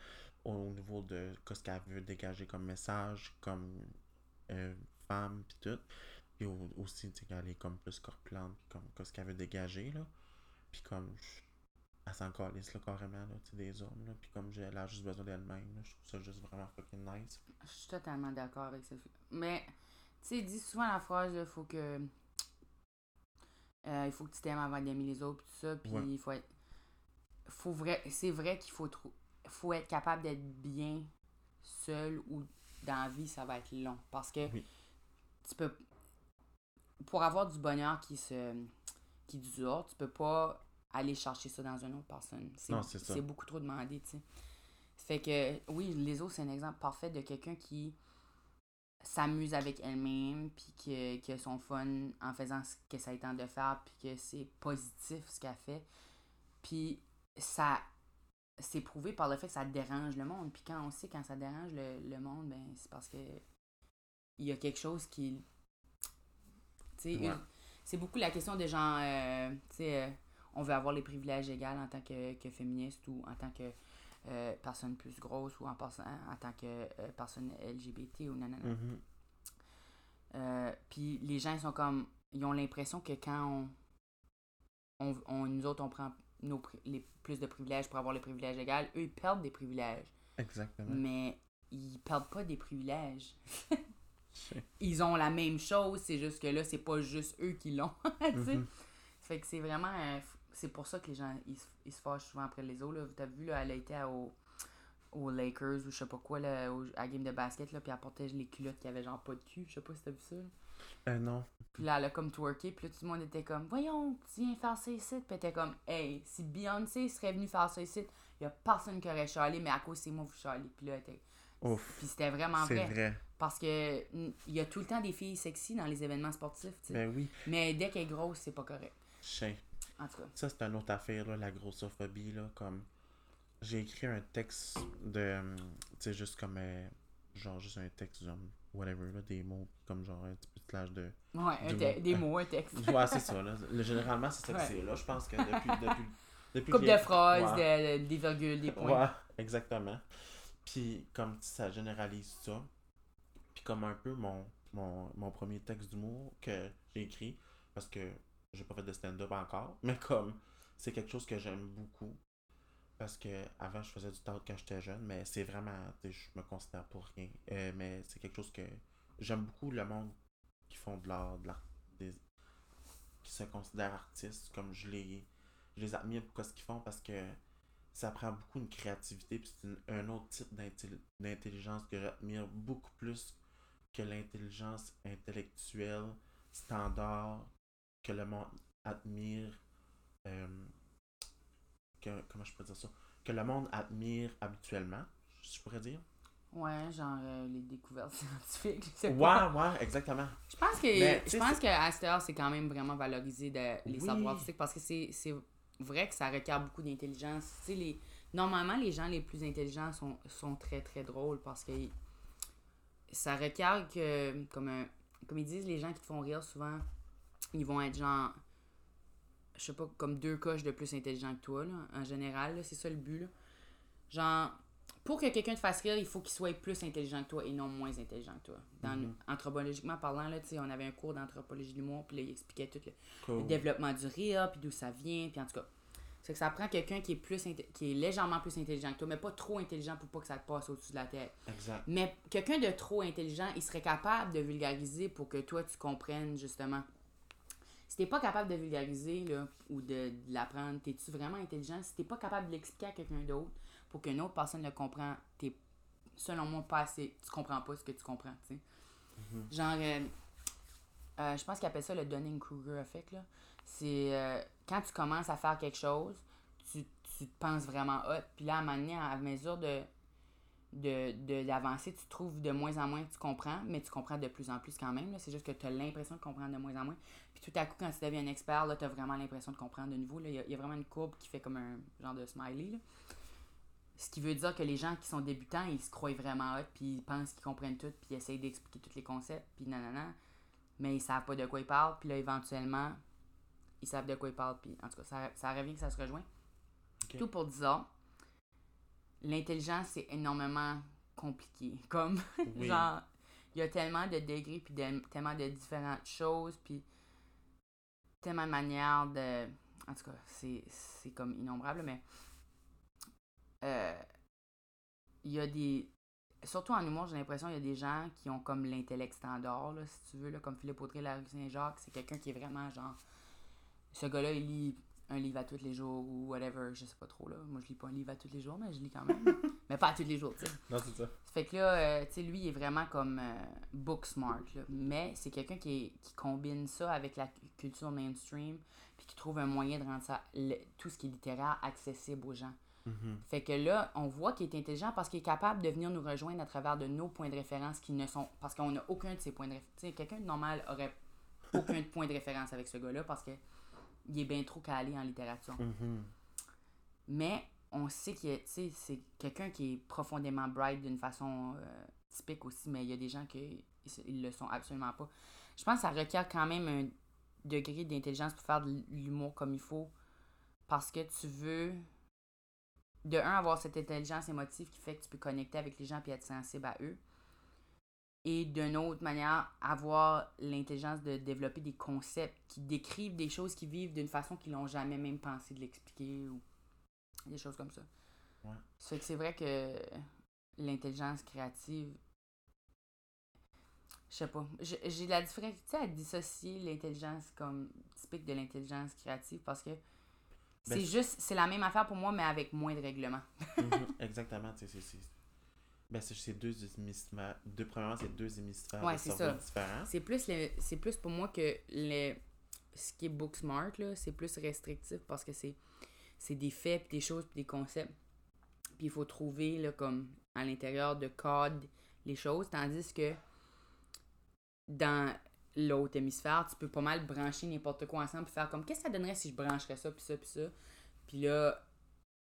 au niveau de ce qu'elle veut dégager comme message, comme euh, femme, puis tout. Puis au- aussi, tu sais, qu'elle est comme plus corpulente, comme ce qu'elle veut dégager, là. Puis comme, elle s'en calisse, là, carrément, là, tu sais, des hommes, là. Puis comme elle a juste besoin d'elle-même, là, je trouve ça juste vraiment fucking nice. Je suis totalement d'accord avec ça. Mais, tu sais, dit souvent la phrase, il faut que. Euh, il faut que tu t'aimes avant d'aimer les autres, puis tout ça. Puis Ouais. il faut être. Faut vrai, c'est vrai qu'il faut, trou- faut être capable d'être bien seul ou dans la vie, ça va être long. Parce que Oui. tu peux. Pour avoir du bonheur qui se qui dure, tu peux pas aller chercher ça dans une autre personne. Non, c'est ça. C'est beaucoup trop demandé, tu sais. Fait que, oui, les autres, c'est un exemple parfait de quelqu'un qui s'amuse avec elle-même, puis que, que son fun en faisant ce que ça tente de faire, puis que c'est positif ce qu'elle fait. Puis ça, c'est prouvé par le fait que ça dérange le monde. Puis quand on sait quand ça dérange le, le monde, ben c'est parce que il y a quelque chose qui... Tu sais, Ouais. une- c'est beaucoup la question de genre, euh, tu sais, euh, on veut avoir les privilèges égaux en tant que, que féministe ou en tant que euh, personne plus grosse ou en, tant que euh, personne LGBT ou nanana. Mhm. Euh, Puis les gens, ils sont comme. Ils ont l'impression que quand on, on, on- Nous autres, on prend nos, les plus de privilèges pour avoir les privilèges égaux, eux, ils perdent des privilèges. Exactement. Mais ils perdent pas des privilèges. <laughs> Ils ont la même chose, c'est juste que là, c'est pas juste eux qui l'ont. <laughs> sais. Mhm. Fait que c'est vraiment. C'est pour ça que les gens ils, se- ils se fâchent souvent après les autres. Là. T'as vu, là, elle a été à- au, aux Lakers ou je sais pas quoi, là, au- à la game de basket, là, puis elle portait les culottes qui avaient genre pas de cul. Je sais pas si t'as vu ça. là. Euh, non. Puis là, elle a comme twerké, puis là, tout le monde était comme, voyons, tu viens faire ça ici. Puis elle était comme, hey, si Beyoncé serait venue faire ça ici, il y a personne qui aurait chialé, mais à cause c'est moi, vous chialez. Puis là, elle était. Ouf. Puis c'était vraiment C'est vrai. vrai. Parce que il y a tout le temps des filles sexy dans les événements sportifs, tu sais. Ben oui. Mais dès qu'elle est grosse, c'est pas correct. Chien. En tout cas. Ça, c'est une autre affaire, là, la grossophobie, là, comme... J'ai écrit un texte de... hum, Tu sais, juste comme... euh, genre, juste un texte, genre, whatever, là, des mots, comme genre un petit peu de slash de... Ouais, des mots, un texte. Ouais, c'est ça, là. Le- Généralement, c'est ça que Ouais. c'est, là. Je pense que depuis... depuis, depuis Coupe de phrases, Ouais. de- de- des virgules, des points. Ouais, exactement. Puis, comme ça généralise ça. Puis, comme un peu mon, mon, mon premier texte d'humour que j'ai écrit, parce que j'ai pas fait de stand-up encore, <laughs> mais comme c'est quelque chose que j'aime beaucoup. Parce que avant je faisais du théâtre quand j'étais jeune, mais c'est vraiment. Je me considère pour rien. Euh, mais c'est quelque chose que j'aime beaucoup le monde qui font de l'art, de l'art, qui se considèrent artistes. Comme je les, je les admire pour ce qu'ils font parce que ça prend beaucoup de créativité. Puis c'est une- un autre type d'intelli- d'intelligence que j'admire beaucoup plus que l'intelligence intellectuelle standard que le monde admire. euh, que, comment je peux dire ça? Que le monde admire habituellement, je pourrais dire. Ouais, genre euh, les découvertes <laughs> scientifiques. je sais Ouais, pas. ouais, exactement. Je pense que Mais, je pense qu'à cette heure, c'est quand même vraiment valorisé de, les Oui. savoirs artistiques parce que c'est c'est vrai que ça requiert beaucoup d'intelligence. Tu sais, les, normalement, les gens les plus intelligents sont, sont très très drôles parce que ça requiert que, comme, un, comme ils disent, les gens qui te font rire souvent, ils vont être genre, je sais pas, comme deux coches de plus intelligents que toi, là, en général. C'est ça le but. Là. Genre, pour que quelqu'un te fasse rire, il faut qu'il soit plus intelligent que toi et non moins intelligent que toi. Dans, Mhm. Anthropologiquement parlant, là, tu sais, on avait un cours d'anthropologie de l'humour, puis là, il expliquait tout le, développement du rire, puis d'où ça vient, puis en tout cas. C'est que ça prend quelqu'un qui est plus qui est légèrement plus intelligent que toi, mais pas trop intelligent pour pas que ça te passe au-dessus de la tête. Exact. Mais quelqu'un de trop intelligent, il serait capable de vulgariser pour que toi, tu comprennes, justement. Si t'es pas capable de vulgariser, là, ou de, de l'apprendre, t'es-tu vraiment intelligent? Si t'es pas capable de l'expliquer à quelqu'un d'autre pour qu'une autre personne le comprenne, t'es, selon moi, pas assez... Tu comprends pas ce que tu comprends, tu sais. Mhm. Genre, euh, euh, je pense qu'il appelle ça le Dunning-Kruger effect, là. C'est euh, quand tu commences à faire quelque chose, tu, tu te penses vraiment hot, puis là, à un moment donné, à mesure de de, de, d'avancer, tu trouves de moins en moins que tu comprends, mais tu comprends de plus en plus quand même. C'est juste que tu as l'impression de comprendre de moins en moins. Puis tout à coup, quand tu deviens un expert, là, tu as vraiment l'impression de comprendre de nouveau. Il y, y a vraiment une courbe qui fait comme un genre de smiley. là. Ce qui veut dire que les gens qui sont débutants, ils se croient vraiment hot, puis ils pensent qu'ils comprennent tout, puis ils essayent d'expliquer tous les concepts, puis nanana. Mais ils savent pas de quoi ils parlent, puis là, éventuellement, ils savent de quoi ils parlent, puis en tout cas, ça, ça revient que ça se rejoint. Tout pour dire, l'intelligence, c'est énormément compliqué. <laughs> Comme, Oui. genre, il y a tellement de degrés, puis de- tellement de différentes choses, puis tellement de manières de... en tout cas, c'est c'est comme innombrable, mais. euh, Il y a des. Surtout en humour, j'ai l'impression qu'il y a des gens qui ont comme l'intellect standard, là, si tu veux, là, comme Philippe Audrey, la rue Saint-Jacques. C'est quelqu'un qui est vraiment genre. Ce gars-là, il lit un livre à tous les jours ou whatever, je sais pas trop, là. Moi, je lis pas un livre à tous les jours, mais je lis quand même. <laughs> mais pas à tous les jours, tu sais. Non, c'est ça. Ça fait que là, euh, tu sais, lui, il est vraiment comme euh, book smart, là. Mais c'est quelqu'un qui, est- qui combine ça avec la culture mainstream, puis qui trouve un moyen de rendre ça, le- tout ce qui est littéraire, accessible aux gens. Mhm. Fait que là, on voit qu'il est intelligent parce qu'il est capable de venir nous rejoindre à travers de nos points de référence qui ne sont. Parce qu'on n'a aucun de ces points de référence. Tu sais, quelqu'un de normal aurait aucun point de référence avec ce gars-là parce que il est bien trop calé en littérature. Mhm. Mais on sait que c'est quelqu'un qui est profondément bright d'une façon euh, typique aussi, mais il y a des gens qui ils le sont absolument pas. Je pense que ça requiert quand même un degré d'intelligence pour faire de l'humour comme il faut. Parce que tu veux, de un, avoir cette intelligence émotive qui fait que tu peux connecter avec les gens et être sensible à eux. Et d'une autre manière, avoir l'intelligence de développer des concepts qui décrivent des choses qu'ils vivent d'une façon qu'ils n'ont jamais même pensé de l'expliquer ou des choses comme ça. Ouais. Ça fait que c'est vrai que l'intelligence créative, je sais pas, j'ai de la difficulté à dissocier l'intelligence comme typique de l'intelligence créative parce que c'est Ben, juste, c'est la même affaire pour moi, mais avec moins de règlements. <laughs> Exactement, tu sais, c'est- c'est. Ben, c'est deux hémisphères. Deux, premièrement, c'est deux hémisphères Ouais, c'est ça. différents. C'est plus, le- c'est plus pour moi que le, ce qui est book smart, là, c'est plus restrictif parce que c'est, c'est des faits, puis des choses, puis des concepts. Puis il faut trouver, là, comme à l'intérieur de code, les choses. Tandis que dans l'autre hémisphère, tu peux pas mal brancher n'importe quoi ensemble, puis faire comme qu'est-ce que ça donnerait si je brancherais ça, puis ça, puis ça? Puis là,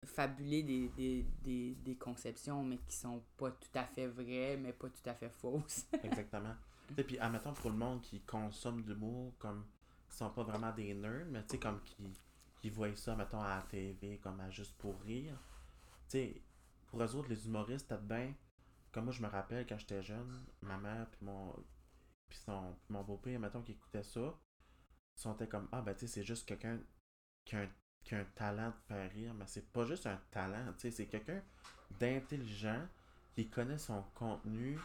fabuler des, des, des, des conceptions, mais qui sont pas tout à fait vraies, mais pas tout à fait fausses. <laughs> Exactement. Sais, puis, admettons, pour le monde qui consomme de l'humour, comme, qui sont pas vraiment des nerds, mais tu sais, comme, qui, qui voient ça, mettons, à la TV, comme, à juste pour rire. Tu sais, pour eux autres, les humoristes, peut-être bien, comme moi, je me rappelle, quand j'étais jeune, ma mère, puis mon, puis son, mon beau-père, mettons, qui écoutait ça, ils sont comme, ah, ben, tu sais, c'est juste quelqu'un qui a, un, qui a un talent de faire rire, mais c'est pas juste un talent, tu sais, c'est quelqu'un d'intelligent qui connaît son contenu,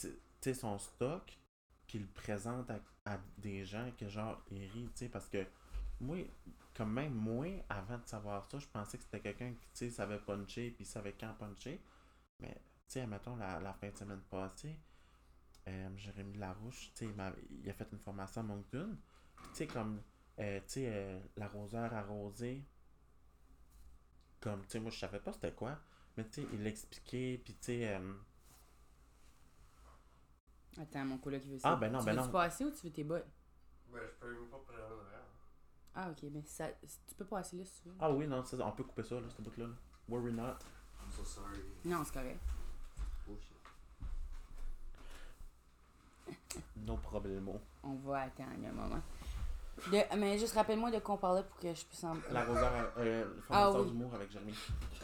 tu sais, son stock, puis il le présente à, des gens que genre, ils rient, tu sais, parce que moi, comme même moi, avant de savoir ça, je pensais que c'était quelqu'un qui, tu sais, savait puncher, puis savait quand puncher, mais, tu sais, mettons, la, la fin de semaine passée, euh, Jérémy Larouche, tu sais, il, il a fait une formation à Moncton, tu sais, comme, euh, tu sais, euh, l'arroseur arrosé, comme, tu sais, moi, je savais pas c'était quoi, mais, tu sais, il l'expliquait, puis, tu sais, euh, Attends, mon coloc qui veut Ah, ben non, tu ben non. passer ou tu veux tes bottes? Ben, je peux même pas prendre. Ah, ok, mais ça, tu peux passer là si tu veux. Ah oui, non, ça, on peut couper ça, là, ce bout-là. là. Worry not. I'm so sorry. Non, c'est correct. Oh shit. No problemo. On va attendre un moment. De, mais juste rappelle-moi de quoi on parlait pour que je puisse en. L'arroseur, euh, le Ah oui. d'humour avec Jérémy.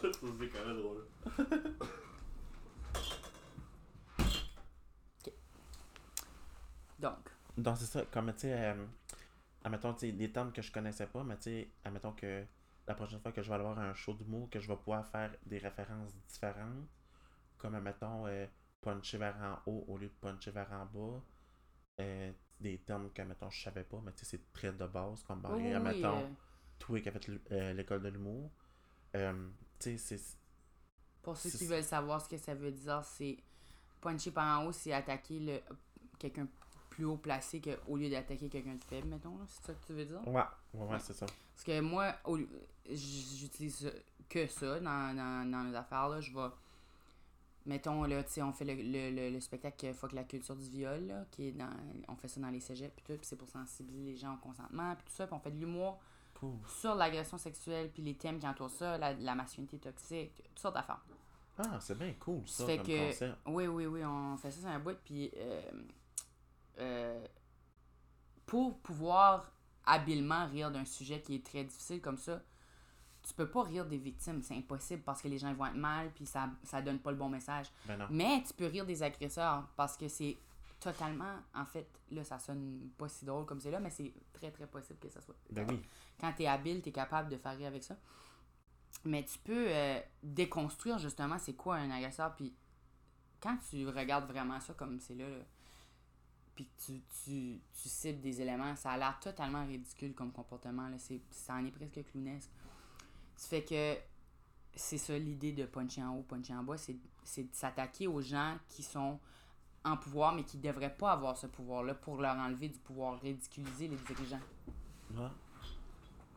Je trouve ça quand même drôle. Donc, Donc, c'est ça, comme, tu sais, euh, admettons, tu sais, des termes que je connaissais pas, mais tu sais, admettons que la prochaine fois que je vais aller voir un show d'humour, que je vais pouvoir faire des références différentes, comme, admettons, euh, puncher vers en haut au lieu de puncher vers en bas, euh, des termes que, admettons, je savais pas, mais tu sais, c'est très de base, comme, oui, oui, admettons, euh, toi qui a fait euh, l'école de l'humour, euh, tu sais, c'est... pour ceux qui veulent savoir ce que ça veut dire, c'est puncher par en haut, c'est attaquer le quelqu'un plus haut placé que, au lieu d'attaquer quelqu'un de faible, mettons. là. C'est ça que tu veux dire? Ouais, ouais, ouais, c'est ça. Parce que moi, au j'utilise que ça dans, dans, dans mes affaires. Là. Je vais. Mettons, là, tu sais, on fait le, le, le, le spectacle Fuck la culture du viol, là, qui est dans. On fait ça dans les cégeps, puis tout, puis c'est pour sensibiliser les gens au consentement, puis tout ça, puis on fait de l'humour sur l'agression sexuelle, puis les thèmes qui entourent ça, la, la masculinité toxique, toutes sortes d'affaires. Ah, c'est bien cool, ça, fait comme que- concept. Oui, oui, oui, on fait ça sur un bout, puis euh, euh, pour pouvoir habilement rire d'un sujet qui est très difficile comme ça, tu peux pas rire des victimes, c'est impossible parce que les gens vont être mal, puis ça, ça donne pas le bon message. Ben non. Mais tu peux rire des agresseurs parce que c'est totalement, en fait, là, ça sonne pas si drôle comme c'est là, mais c'est très, très possible que ça soit. Ben oui. Quand tu es habile, tu es capable de faire rire avec ça. Mais tu peux euh, déconstruire justement c'est quoi un agresseur. Puis quand tu regardes vraiment ça comme c'est là, là, puis que tu, tu, tu cibles des éléments, ça a l'air totalement ridicule comme comportement. Là. C'est, ça en est presque clownesque. Ça fait que c'est ça l'idée de puncher en haut, puncher en bas, c'est, c'est de s'attaquer aux gens qui sont en pouvoir, mais qui ne devraient pas avoir ce pouvoir-là pour leur enlever du pouvoir, ridiculiser les dirigeants. Ah.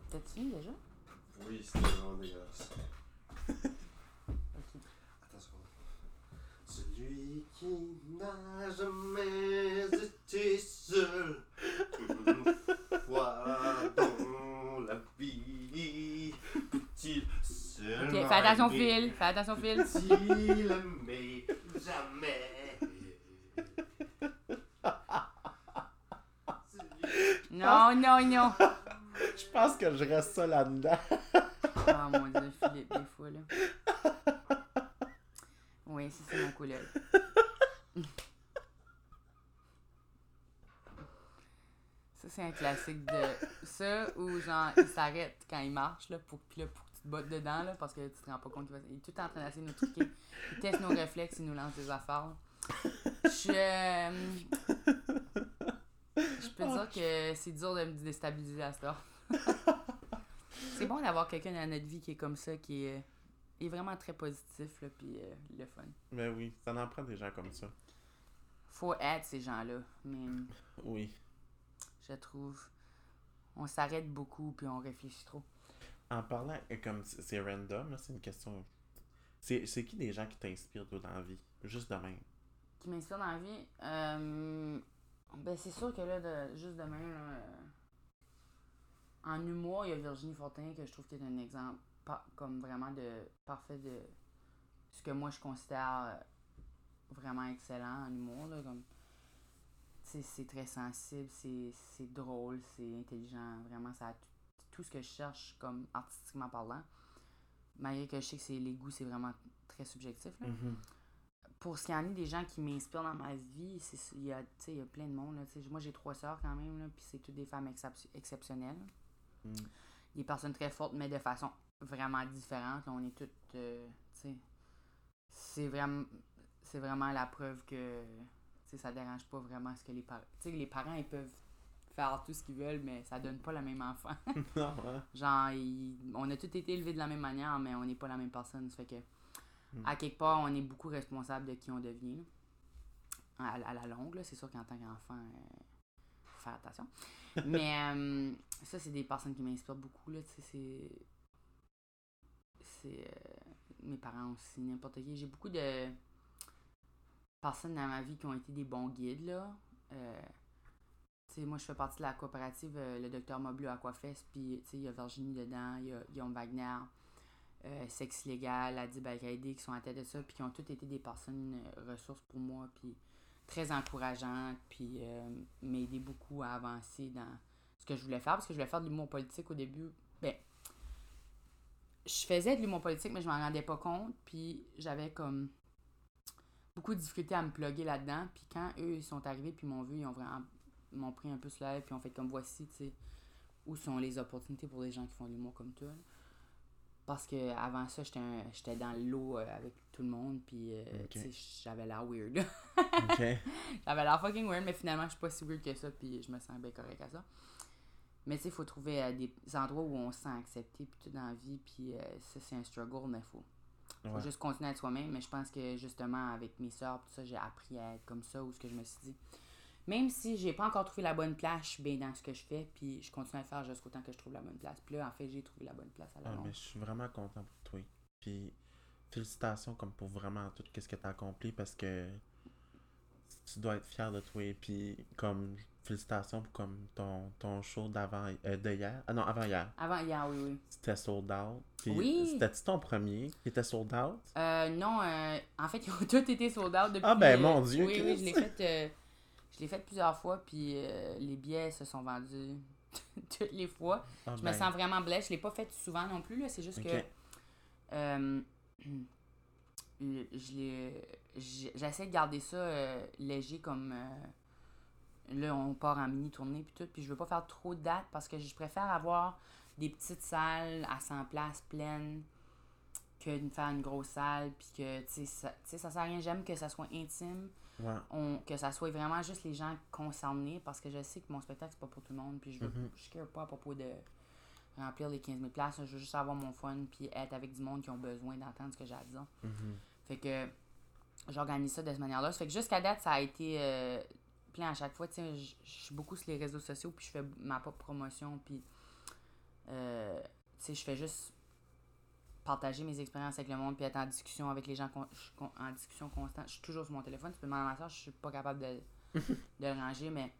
T'as-tu fini déjà? Oui, c'était vraiment dégueulasse. Ok. Attention. Celui qui n'a jamais été seul. Une fois dans la vie. Ok, fais attention? Phil. Fais attention, Phil. <laughs> Jamais? Non, non, non. <laughs> Je pense que je reste ça là-dedans. Oh mon dieu, Philippe, des fois, là. Oui, ça, c'est mon couleur. Ça, c'est un classique de. Ça, où genre, il s'arrête quand il marche, là, pour, puis là, pour te bottes dedans, là, parce que tu te rends pas compte qu'il va. Il est tout en train d'essayer de nous truquer. Il teste nos réflexes, il nous lance des affaires. Je. euh, Je peux dire que c'est dur de me déstabiliser à ce <laughs> C'est bon d'avoir quelqu'un dans notre vie qui est comme ça, qui est, est vraiment très positif, là, puis euh, le fun. Mais oui, ça en prend des gens comme ça. Faut être ces gens-là, mais Oui. je trouve, on s'arrête beaucoup puis on réfléchit trop. En parlant, euh, comme c'est random, c'est une question. C'est qui des gens qui t'inspirent toi, dans la vie? Juste de même. Qui m'inspire dans la vie, euh, ben c'est sûr que là, de, juste demain, là, euh, en humour, il y a Virginie Fortin que je trouve qui est un exemple comme vraiment de parfait de ce que moi je considère vraiment excellent en humour. Là, comme, c'est très sensible, c'est drôle, c'est intelligent, vraiment, ça a tout, tout ce que je cherche comme artistiquement parlant. Malgré que je sais que c'est les goûts, c'est vraiment très subjectif. Là Mhm. pour ce qui en est des gens qui m'inspirent dans ma vie, c'est il y a tu sais, il y a plein de monde là, moi j'ai trois sœurs quand même là, puis c'est toutes des femmes excep- exceptionnelles. Mm. Des personnes très fortes mais de façon vraiment différente, là, on est toutes euh, c'est vraiment c'est vraiment la preuve que ça dérange pas vraiment ce que les parents les parents ils peuvent faire tout ce qu'ils veulent mais ça donne pas le même enfant. <laughs> non, hein? Genre, il- on a tous été élevés de la même manière, mais on n'est pas la même personne. Ça fait que, Mm. à quelque part, on est beaucoup responsable de qui on devient. À, à la longue, là. c'est sûr qu'en tant qu'enfant, euh, faut faire attention. <laughs> mais euh, ça, c'est des personnes qui m'inspirent beaucoup. Là, c'est. C'est. euh, mes parents aussi, n'importe qui. J'ai beaucoup de personnes dans ma vie qui ont été des bons guides. Là. Euh, moi, je fais partie de la coopérative euh, Le Docteur Mobleu Aquafest, puis il y a Virginie dedans, il y a Guillaume Wagner, euh, Sexe Légal, Adib qui sont à tête de ça, puis qui ont toutes été des personnes euh, ressources pour moi, puis très encourageantes, puis euh, m'aider beaucoup à avancer dans ce que je voulais faire, parce que je voulais faire de l'humour politique au début. Ben, je faisais de l'humour politique, mais je m'en rendais pas compte, puis j'avais comme beaucoup de difficultés à me plugger là-dedans, puis quand eux, ils sont arrivés, puis m'ont vu, ils ont vraiment m'ont pris un peu sur l'aile, puis ont fait comme voici, tu sais, où sont les opportunités pour les gens qui font de l'humour comme toi. Parce que avant ça, j'étais dans l'eau euh, avec tout le monde, puis euh, j'avais l'air weird. <laughs> J'avais l'air fucking weird, mais finalement, je suis pas si weird que ça, puis je me sens bien correct à ça. Mais tu sais, il faut trouver euh, des endroits où on se sent accepté, puis tout dans la vie, puis euh, ça, c'est un struggle, mais faut, faut Ouais. juste continuer à être soi-même. Mais je pense que justement, avec mes soeurs, tout ça, j'ai appris à être comme ça, ou ce que je me suis dit. Même si j'ai pas encore trouvé la bonne place, je suis bien dans ce que je fais, puis je continue à le faire jusqu'au temps que je trouve la bonne place. Puis là, en fait, j'ai trouvé la bonne place à la Ah, longue. mais je suis vraiment content pour toi. Puis félicitations comme pour vraiment tout ce que tu as accompli parce que tu dois être fier de toi. Puis comme félicitations pour comme ton, ton show d'avant euh, de hier. Ah non, avant hier. Avant, hier, oui, oui. C'était sold out. Puis Oui. c'était-tu ton premier qui était sold out? Euh, non, euh, en fait, <laughs> ils ont tous été sold out depuis. Ah, ben, mon Dieu, Oui, oui, je l'ai fait, euh, je l'ai fait plusieurs fois, puis euh, les billets se sont vendus <laughs> toutes les fois. Ah, Je ben, me sens vraiment blessée. Je l'ai pas fait souvent non plus. C'est juste que. euh, j'essaie de garder ça euh, léger comme là on part en mini tournée puis tout puis je veux pas faire trop de dates parce que je préfère avoir des petites salles à 100 places pleines que de faire une grosse salle puis que tu sais ça, ça sert à rien j'aime que ça soit intime Ouais. on, que ça soit vraiment juste les gens concernés parce que je sais que mon spectacle c'est pas pour tout le monde puis je veux Mhm. je care pas à propos de remplir les 15 000 places je veux juste avoir mon fun puis être avec du monde qui ont besoin d'entendre ce que j'ai à dire Mhm. fait que j'organise ça de cette manière-là. Fait que jusqu'à date, ça a été euh, plein à chaque fois. Tu sais, je je suis beaucoup sur les réseaux sociaux, puis je fais ma propre promotion, puis euh, tu sais, je fais juste partager mes expériences avec le monde, puis être en discussion avec les gens, je suis en discussion constante. Je suis toujours sur mon téléphone. Tu peux demander à ma soeur, je suis pas capable de, <laughs> de le ranger, mais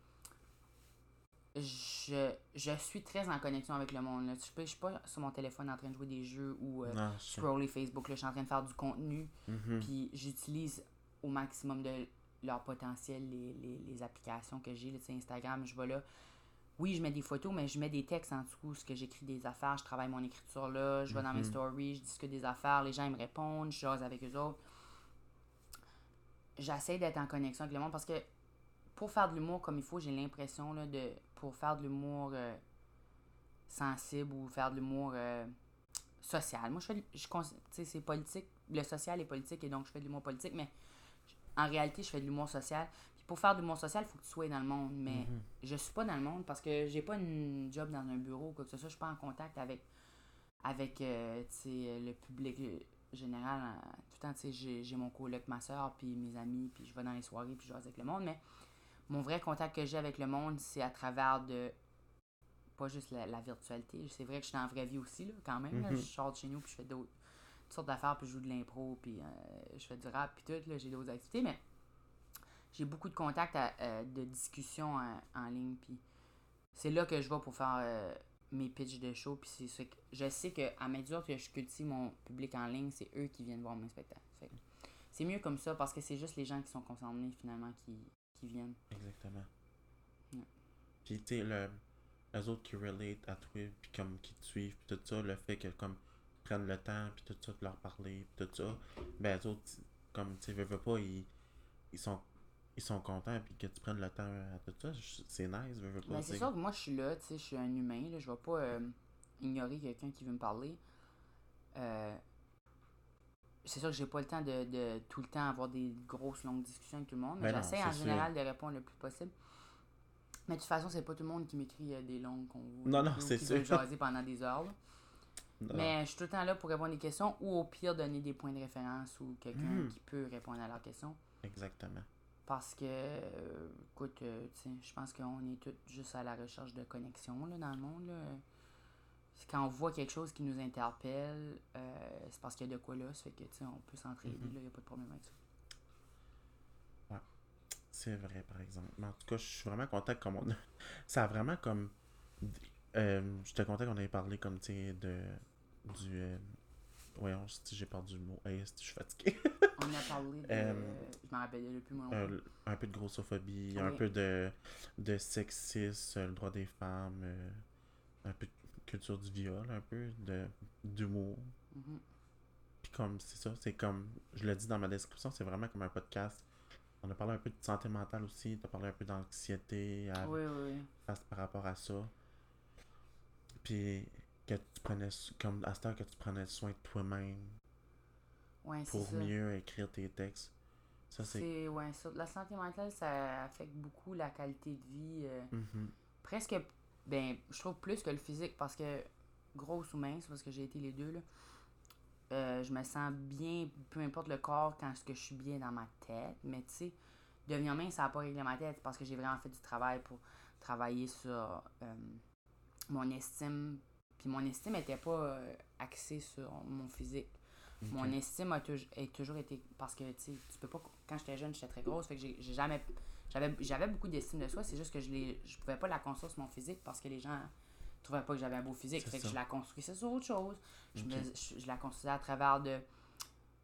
je, je suis très en connexion avec le monde. Là. Je, je suis pas sur mon téléphone en train de jouer des jeux ou euh, sais. scroller Facebook. Là, je suis en train de faire du contenu. Mhm. Puis j'utilise au maximum de leur potentiel les, les, les applications que j'ai. Instagram, je vais là. Oui, je mets des photos, mais je mets des textes en dessous, ce que j'écris des affaires, je travaille mon écriture là, je vais dans mes Mhm. stories, je discute des affaires, les gens ils me répondent, je jase avec eux autres. J'essaie d'être en connexion avec le monde parce que pour faire de l'humour comme il faut, j'ai l'impression de pour faire de l'humour euh, sensible ou faire de l'humour euh, social. Moi, je fais, de- je, cons- tu sais, c'est politique, le social est politique et donc je fais de l'humour politique, mais en réalité, je fais de l'humour social. Pour faire de l'humour social, il faut que tu sois dans le monde, mais Mhm. je suis pas dans le monde parce que j'ai pas une job dans un bureau ou quoi que ce soit. Je suis pas en contact avec, avec euh, sais, le public euh, général. euh, Tout le temps, tu sais, j'ai mon coloc, ma soeur, puis mes amis, puis je vais dans les soirées, puis je jase avec le monde. Mais mon vrai contact que j'ai avec le monde, c'est à travers de pas juste la, la virtualité. C'est vrai que je suis dans la vraie vie aussi, là, quand même. là. Mhm. Je sors de chez nous, puis je fais d'autres toutes sortes d'affaires, puis je joue de l'impro, puis euh, je fais du rap, puis tout. là, J'ai d'autres activités, mais j'ai beaucoup de contacts, à- euh, de discussions en, en ligne, puis c'est là que je vais pour faire euh, mes pitchs de show, puis c'est ce que je sais que à mesure que je cultive mon public en ligne, c'est eux qui viennent voir mes spectacles. C'est mieux comme ça parce que c'est juste les gens qui sont concernés finalement qui, qui viennent. Exactement. Ouais. Puis, tu sais, le, les autres qui relate à toi, puis comme qui te suivent, puis tout ça, le fait que, comme, prennent le temps, puis tout ça, de leur parler, puis tout ça, ben, les autres, comme, tu veux, veux pas, ils, ils sont ils sont contents, puis que tu prennes le temps à tout ça, c'est nice, veux, veux pas. Ben, c'est sûr que moi, je suis là, tu sais, je suis un humain, là, je vais pas euh, ignorer quelqu'un qui veut me parler. Euh, c'est sûr que j'ai pas le temps de, de tout le temps avoir des grosses longues discussions avec tout le monde, mais Ben j'essaie en général de répondre le plus possible. Mais de toute façon, c'est pas tout le monde qui m'écrit euh, des longues convos. Non, non, c'est sûr. <laughs> jaser pendant des heures. Mais je suis tout le temps là pour répondre des questions ou au pire donner des points de référence ou quelqu'un Mhm. qui peut répondre à leurs questions. Exactement. Parce que, euh, écoute, euh, je pense qu'on est tous juste à la recherche de connexion là, dans le monde. Là. Quand on voit quelque chose qui nous interpelle, euh, c'est parce qu'il y a de quoi là. Ça fait que, tu sais, on peut s'entraider, il n'y a pas de problème avec ça. C'est vrai, par exemple. Mais en tout cas, je suis vraiment content comme on a... Ça a vraiment comme... Euh, J'étais content qu'on ait parlé comme, tu sais, de... Du... Euh... Voyons, si j'ai perdu le mot. Hey, si je suis fatigué. <laughs> On a parlé de. Euh, je m'en rappelle moi. un, peu de grossophobie, un peu de, de sexisme, le droit des femmes, euh, un peu de culture du viol, un peu de d'humour. Mhm. Puis comme, c'est ça, c'est comme, je l'ai dit dans ma description, c'est vraiment comme un podcast. On a parlé un peu de santé mentale aussi, tu as parlé un peu d'anxiété à- Oui, oui, par rapport à ça. Puis que tu prenais, comme à cette heure que tu prenais soin de toi-même Ouais, pour ça. mieux écrire tes textes. Ça, c'est... Ouais, ça. La santé mentale, ça affecte beaucoup la qualité de vie. euh, Mhm. presque, ben, je trouve plus que le physique parce que, grosse ou mince, parce que j'ai été les deux, là, euh, je me sens bien, peu importe le corps, quand est-ce que je suis bien dans ma tête. Mais tu sais, devenir mince, ça n'a pas réglé ma tête parce que j'ai vraiment fait du travail pour travailler sur euh, mon estime. Puis mon estime n'était pas axée sur mon physique. Mon estime a, a toujours été. Parce que, tu sais, tu peux pas. Quand j'étais jeune, j'étais très grosse. Fait que j'ai jamais. J'avais beaucoup d'estime de soi. C'est juste que je, l'ai- je pouvais pas la construire sur mon physique parce que les gens trouvaient pas que j'avais un beau physique. Fait que je la construisais sur autre chose. Je, me- je, je la construisais à travers de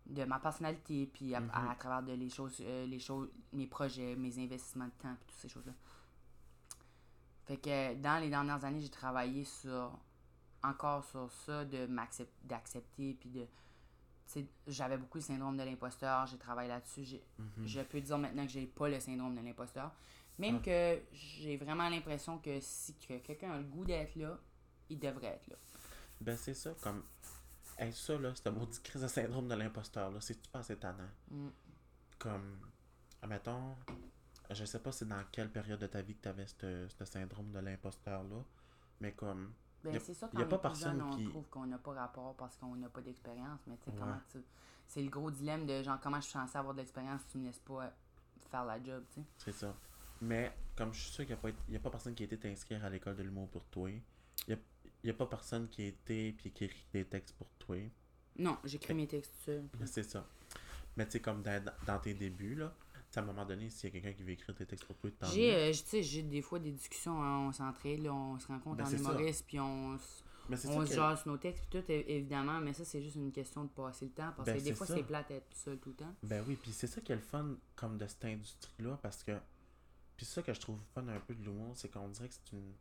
de ma personnalité puis à, Mhm. à, travers de les choses euh, les choses mes projets mes investissements de temps puis toutes ces choses là fait que dans les dernières années j'ai travaillé sur encore sur ça de m'accep- d'accepter puis de j'avais beaucoup le syndrome de l'imposteur, j'ai travaillé là-dessus. Mhm. Je peux dire maintenant que j'ai pas le syndrome de l'imposteur. Même que j'ai vraiment l'impression que si que quelqu'un a le goût d'être là, il devrait être là. Ben, c'est ça, comme. Hey, ça, là, c'est un maudit crise de syndrome de l'imposteur, là. C'est-tu pas assez tannant? Mm. Comme. Admettons. Je sais pas c'est dans quelle période de ta vie que t'avais ce ce syndrome de l'imposteur-là. Mais comme. Ben, Y c'est ça, y quand a on pas est personne jeune, on qui- trouve qu'on n'a pas rapport parce qu'on n'a pas d'expérience. Mais tu sais, Ouais. comment tu... C'est le gros dilemme de genre, comment je suis censé avoir de l'expérience si tu me laisses pas faire la job, tu sais. C'est ça. Mais comme je suis sûr qu'il n'y a, y a pas personne qui a été t'inscrire à l'école de l'humour pour toi. Il n'y a, y a pas personne qui a été puis qui écrit des textes pour toi. Non, j'écris mes textes. Mais C'est ça. Mais tu sais, comme dans, dans tes débuts, là, à un moment donné, s'il y a quelqu'un qui veut écrire tes textes pour toi, J'ai, euh, tu sais, j'ai des fois des discussions, hein, on s'entraide, on se rencontre Ben, en humoriste, puis on, c'est on se que- jase nos textes, puis tout, évidemment, mais ça, c'est juste une question de passer le temps, parce Ben, que des fois, c'est plate d'être tout seul tout le temps. Ben oui, puis c'est ça qui est le fun comme de cette industrie-là, parce que. Puis c'est ça que je trouve fun un peu de l'humour, c'est qu'on dirait que c'est une.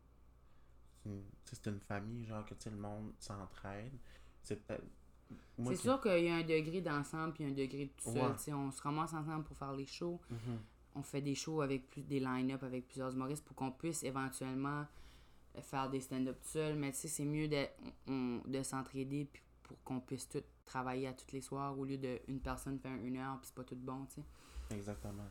c'est une- une famille, genre que tu le monde s'entraide. C'est peut-être. C'est sûr qu'il y a un degré d'ensemble, puis un degré de tout seul, Ouais. on se ramasse ensemble pour faire les shows, Mhm. on fait des shows avec plus des line-up avec plusieurs humoristes pour qu'on puisse éventuellement euh, faire des stand-up tout seul. Mais tu sais, c'est mieux de, on- de s'entraider pour qu'on puisse tout travailler à tous les soirs au lieu de une personne faire une heure puis c'est pas tout bon, tu sais. Exactement.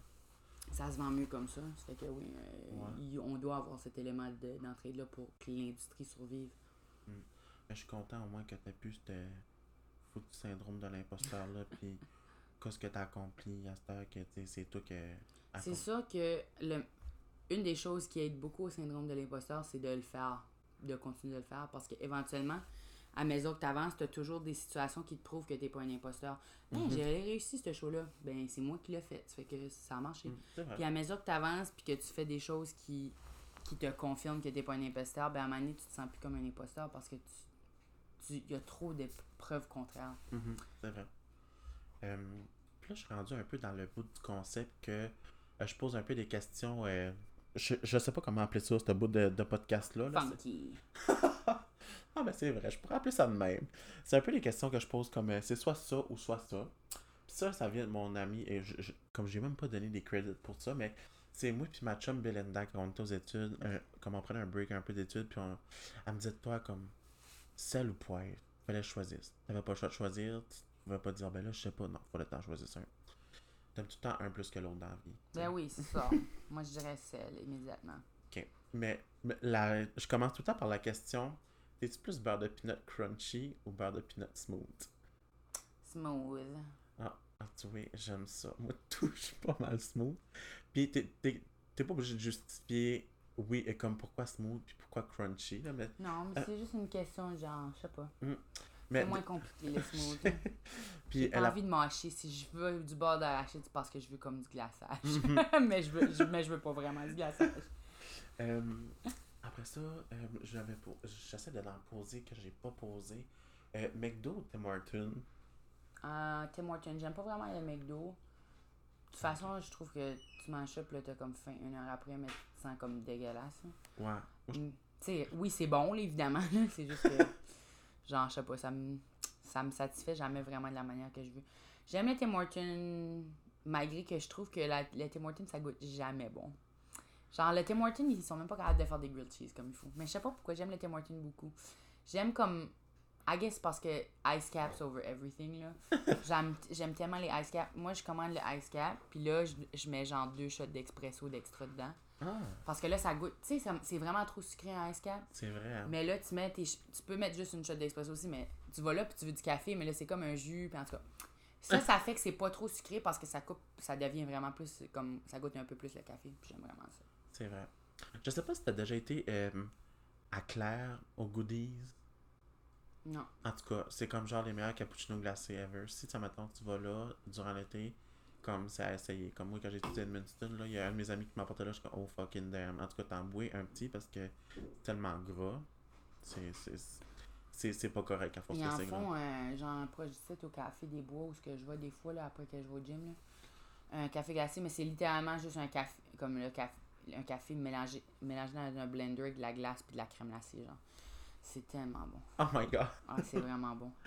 Ça se vend mieux comme ça. Ça fait que oui, euh, Ouais. il- on doit avoir cet élément de- d'entraide-là pour que l'industrie survive. Mais je suis content au moins que tu pu ce foutu syndrome de l'imposteur-là, puis qu'est-ce que tu as accompli à cette heure que tu sais, c'est toi sûr que le, une des choses qui aide beaucoup au syndrome de l'imposteur, c'est de le faire, de continuer de le faire, parce qu'éventuellement, à mesure que tu avances, tu as toujours des situations qui te prouvent que tu n'es pas un imposteur. Hey, Mhm. j'ai réussi ce show-là. Ben, c'est moi qui l'ai fait. Ça fait que ça a marché. Mm. Puis à mesure que tu avances, puis que tu fais des choses qui, qui te confirment que tu n'es pas un imposteur, ben à un moment donné, tu te sens plus comme un imposteur parce que tu il y a trop de preuves contraires. Mhm, c'est vrai. Euh, puis là, je suis rendu un peu dans le bout du concept que euh, je pose un peu des questions. euh, je, je sais pas comment appeler ça, ce bout de, de podcast-là. là. Funky. <laughs> Ah, ben c'est vrai, je pourrais appeler ça de même. C'est un peu les questions que je pose comme euh, c'est soit ça ou soit ça. Puis ça, ça vient de mon ami, et je, je- comme j'ai même pas donné des credits pour ça, mais c'est moi puis ma chum Belinda quand on était aux études, un- comme on prenait un break un peu d'études, puis on, elle me disait toi comme sel ou poivre, fallait que je choisisse. T'avais pas le choix de choisir, tu pouvais pas dire ben là, je sais pas, non, fallait que t'en choisisses un. T'aimes tout le temps un plus que l'autre dans la vie. Ben oui, c'est ça. <laughs> moi, je dirais celle immédiatement. Ok. Mais, mais la, je commence tout le temps par la question T'es-tu plus beurre de peanut crunchy ou beurre de peanut smooth? Smooth. Ah, ah, tu vois, j'aime ça. Moi, <laughs> tout, je suis pas mal smooth. Puis, t'es, t'es, t'es pas obligé de justifier oui et comme pourquoi smooth puis pourquoi crunchy. Là, mais, Non, mais Euh. c'est juste une question, genre, je sais pas. mais, C'est moins compliqué, le <laughs> smooth. J'ai pas elle a- envie de mâcher. Si je veux du beurre d'arachide, c'est parce que je veux comme du glaçage. Mhm. <laughs> mais, je veux, je, mais je veux pas vraiment du glaçage. Euh, après ça, euh, j'avais j'essaie de l'en poser que j'ai pas posé. Euh, McDo ou Tim Hortons? Tim Hortons, j'aime pas vraiment le McDo. De toute façon, je trouve que tu manges ça, puis là, t'as comme faim une heure après, mais tu te sens comme dégueulasse. Ouais. Mm. Oui, c'est bon, là, évidemment. là, c'est juste que, genre, je sais pas, ça me, ça me satisfait jamais vraiment de la manière que je veux. J'aime le Tim Hortons, malgré que je trouve que la, le Tim Hortons, ça goûte jamais bon. Genre, le Tim Hortons, ils sont même pas capables de faire des grilled cheese comme il faut. Mais je sais pas pourquoi j'aime le Tim Hortons beaucoup. J'aime comme. I guess parce que ice caps over everything, là. <laughs> J'aime tellement les ice caps. Moi, je commande le ice cap, puis là, je, je mets genre deux shots d'expresso d'extra dedans. Ah, Parce que là, ça goûte. Tu sais, c'est vraiment trop sucré un ice cap. c'est vrai. hein. Mais là, tu mets tes tu peux mettre juste une shot d'expresso aussi, mais tu vas là puis tu veux du café, mais là, c'est comme un jus, puis en tout cas. Ça, ça fait que c'est pas trop sucré parce que ça coupe, ça devient vraiment plus comme. Ça goûte un peu plus le café, puis j'aime vraiment ça. C'est vrai. Je sais pas si t'as déjà été euh, à Claire, au Goodies. Non. En tout cas, c'est comme genre les meilleurs cappuccinos glacés ever. Si tu mettons, tu vas là durant l'été, comme c'est à essayer. Comme moi, quand j'ai étudié à Edmundston, là, il y a un de mes amis qui m'apportait là, je suis comme, oh fucking damn. En tout cas, t'en bois un petit parce que c'est tellement gras. C'est, c'est, c'est, c'est pas correct à force que c'est gras. euh, genre, proche au Café des Bois, où ce que je vois des fois, là, après que je vais au gym, là. Un café glacé, mais c'est littéralement juste un café, comme le café, un café mélangé, mélangé dans un blender avec de la glace puis de la crème glacée, genre. C'est tellement bon. Oh my god. Ah, c'est vraiment bon. <laughs>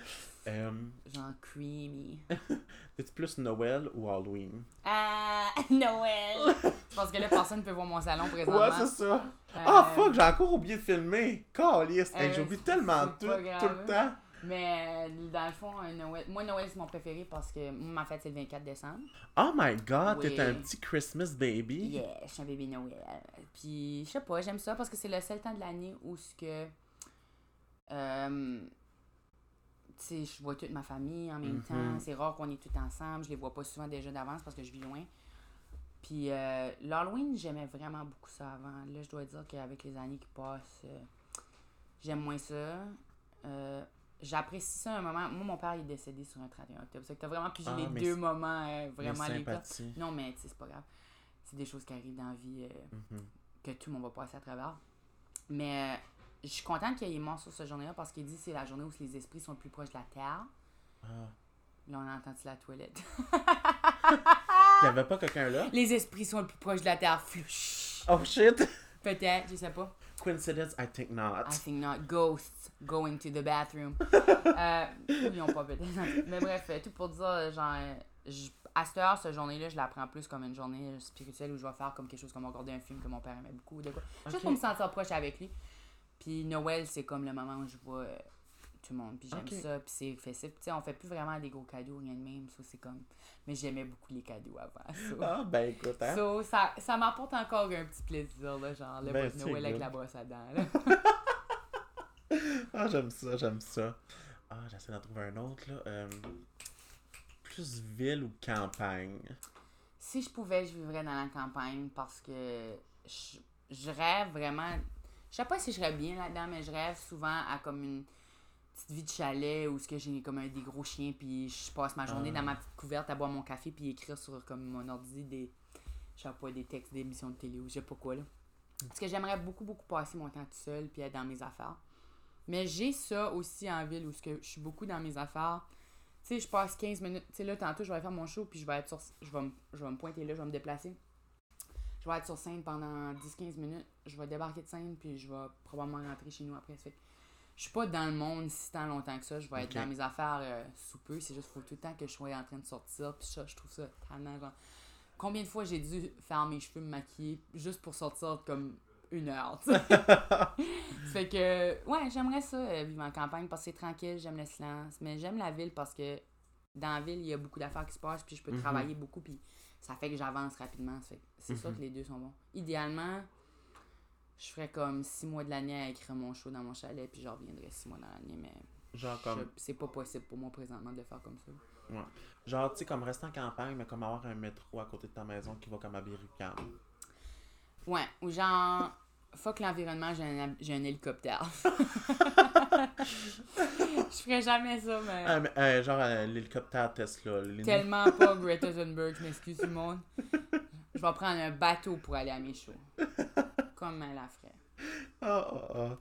Euh, Genre creamy. <laughs> T'es-tu plus Noël ou Halloween? Ah, <laughs> Noël! Je pense que là, personne ne peut voir mon salon présentement. Ouais, c'est ça. Euh, Ah, fuck, j'ai encore oublié de filmer. Calice. Hey, euh, J'oublie tellement c'est tout, tout le temps. Mais euh, dans le fond, un Noël... moi, Noël, c'est mon préféré parce que ma fête, c'est le 24 décembre. Oh my god, Oui. t'es un petit Christmas baby. Yeah, je suis un bébé Noël. Puis, je sais pas, j'aime ça parce que c'est le seul temps de l'année où ce que. Euh, je vois toute ma famille en même Mhm. temps. C'est rare qu'on est tous ensemble. Je les vois pas souvent déjà d'avance parce que je vis loin. Puis, euh, l'Halloween, j'aimais vraiment beaucoup ça avant. Là, je dois dire qu'avec les années qui passent, euh, j'aime moins ça. J'apprécie ça un moment. Moi, mon père il est décédé sur un 31 octobre. C'est que t'as vraiment pigé Ah, les deux moments vraiment les. Non, mais c'est pas grave. C'est des choses qui arrivent dans la vie Mhm. que tout le monde va passer à travers. Mais je suis contente qu'il est mort sur cette journée-là parce qu'il dit que c'est la journée où les esprits sont le plus proches de la terre. Ah. Là, on a entendu la toilette? <laughs> Y'avait avait pas quelqu'un là? les esprits sont le plus proches de la terre. Oh shit! Peut-être, je sais pas. Coincidence, I think not. I think not. Ghosts going to the bathroom. <laughs> euh, ils ont pas peut-être. Mais bref, euh, tout pour dire, genre, euh, je- à cette heure, cette journée-là, je la prends plus comme une journée spirituelle où je vais faire comme quelque chose comme regarder un film que mon père aimait beaucoup. De quoi. Juste pour me sentir proche avec lui. Puis Noël, c'est comme le moment où je vois euh, tout le monde. Puis j'aime ça. Puis c'est festif. Tu sais, on fait plus vraiment des gros cadeaux, rien de même. Ça, c'est comme. Mais j'aimais beaucoup les cadeaux avant. so. Ah, ben écoute, hein. So, ça, ça m'apporte encore un petit plaisir, là, genre le Ben, Noël avec la brosse à dents. là. <laughs> Ah, j'aime ça, j'aime ça. Ah, j'essaie d'en trouver un autre, là. Euh, plus ville ou campagne? Si je pouvais, je vivrais dans la campagne parce que je, je rêve vraiment. Je sais pas si je serais bien là-dedans, mais je rêve souvent à comme une petite vie de chalet où ce que j'ai comme un des gros chiens puis je passe ma journée Ah. dans ma petite couverte à boire mon café puis écrire sur comme mon ordi des je sais pas des textes d'émissions de télé ou je sais pas quoi là. Parce que j'aimerais beaucoup beaucoup passer mon temps tout seul puis être dans mes affaires. Mais j'ai ça aussi en ville où ce que je suis beaucoup dans mes affaires. Tu sais, je passe 15 minutes. Tu sais, là, tantôt, je vais aller faire mon show, puis je vais être sur. Je vais, me- je vais me pointer là, je vais me déplacer. Je vais être sur scène pendant 10-15 minutes. Je vais débarquer de scène, puis je vais probablement rentrer chez nous après. Fait je suis pas dans le monde si tant longtemps que ça. Je vais être dans mes affaires euh, sous peu. C'est juste, faut tout le temps que je sois en train de sortir. Puis ça, je trouve ça tellement genre. Combien de fois j'ai dû faire mes cheveux, me maquiller, juste pour sortir comme une heure, tu <laughs> <laughs> fait que, ouais, j'aimerais ça, euh, vivre en campagne, parce que c'est tranquille, j'aime le silence. Mais j'aime la ville parce que dans la ville, il y a beaucoup d'affaires qui se passent, puis je peux Mhm. travailler beaucoup, puis ça fait que j'avance rapidement. C'est sûr Mhm. que les deux sont bons. Idéalement, je ferais comme six mois de l'année à écrire mon show dans mon chalet, puis je reviendrais six mois dans l'année, mais Genre comme, c'est pas possible pour moi présentement de faire comme ça. genre, tu sais, comme rester en campagne, mais comme avoir un métro à côté de ta maison qui va comme à Biricam. Ouais, ou genre, fuck l'environnement, j'ai un, j'ai un hélicoptère. <laughs> je ferais jamais ça, mais. Ah, mais, euh, genre euh, l'hélicoptère Tesla. les- Tellement pas Greta Thunberg, je m'excuse tout le monde. Je vais prendre un bateau pour aller à mes shows. <laughs> Comme elle la ferait. Ah, ah, ah.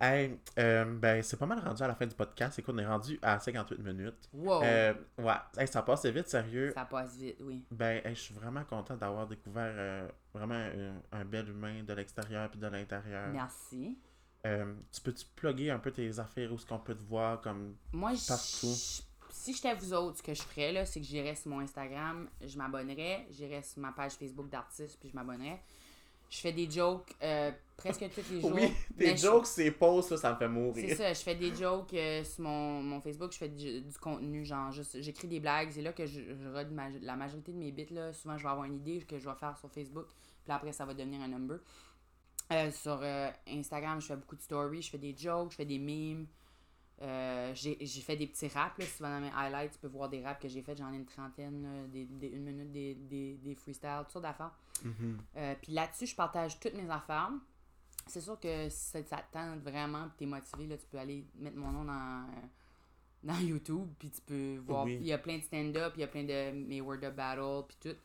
Hey, euh, ben, c'est pas mal rendu à la fin du podcast. Écoute, on est rendu à 58 minutes. Wow! Euh, ouais, Hey, ça passe vite, sérieux. Ça passe vite, oui. Ben, hey, je suis vraiment content d'avoir découvert euh, vraiment un, un bel humain de l'extérieur puis de l'intérieur. Merci. Tu peux-tu plugger un peu tes affaires où est-ce qu'on peut te voir comme. Moi, je- Partout? si j'étais vous autres, ce que je ferais, là, c'est que j'irais sur mon Instagram, je m'abonnerais, j'irais sur ma page Facebook d'artiste, puis je m'abonnerais. Je fais des jokes euh, presque tous les <laughs> jours. Oui, tes je- jokes, c'est posts, là, ça me fait C'est mourir. ça, je fais des jokes euh, sur mon, mon Facebook, je fais du, du contenu, genre, juste, j'écris des blagues, c'est là que je, je rode ma- la majorité de mes bits, là, souvent je vais avoir une idée que je vais faire sur Facebook, puis après ça va devenir un number. Euh, sur Instagram, je fais beaucoup de stories, je fais des jokes, je fais des memes, euh, j'ai fait des petits raps, là, souvent dans mes highlights, tu peux voir des raps que j'ai fait, j'en ai une trentaine, là, des, des- une minute, des, des, des freestyles, toutes sortes d'affaires. Mhm. Euh, puis là-dessus, je partage toutes mes affaires. C'est sûr que si ça, ça te tente vraiment et t'es motivé, là, tu peux aller mettre mon nom dans, euh, dans <laughs> YouTube, puis tu peux voir. Oui. Il y a plein de stand-up, il y a plein de mes Word of Battle, puis tout.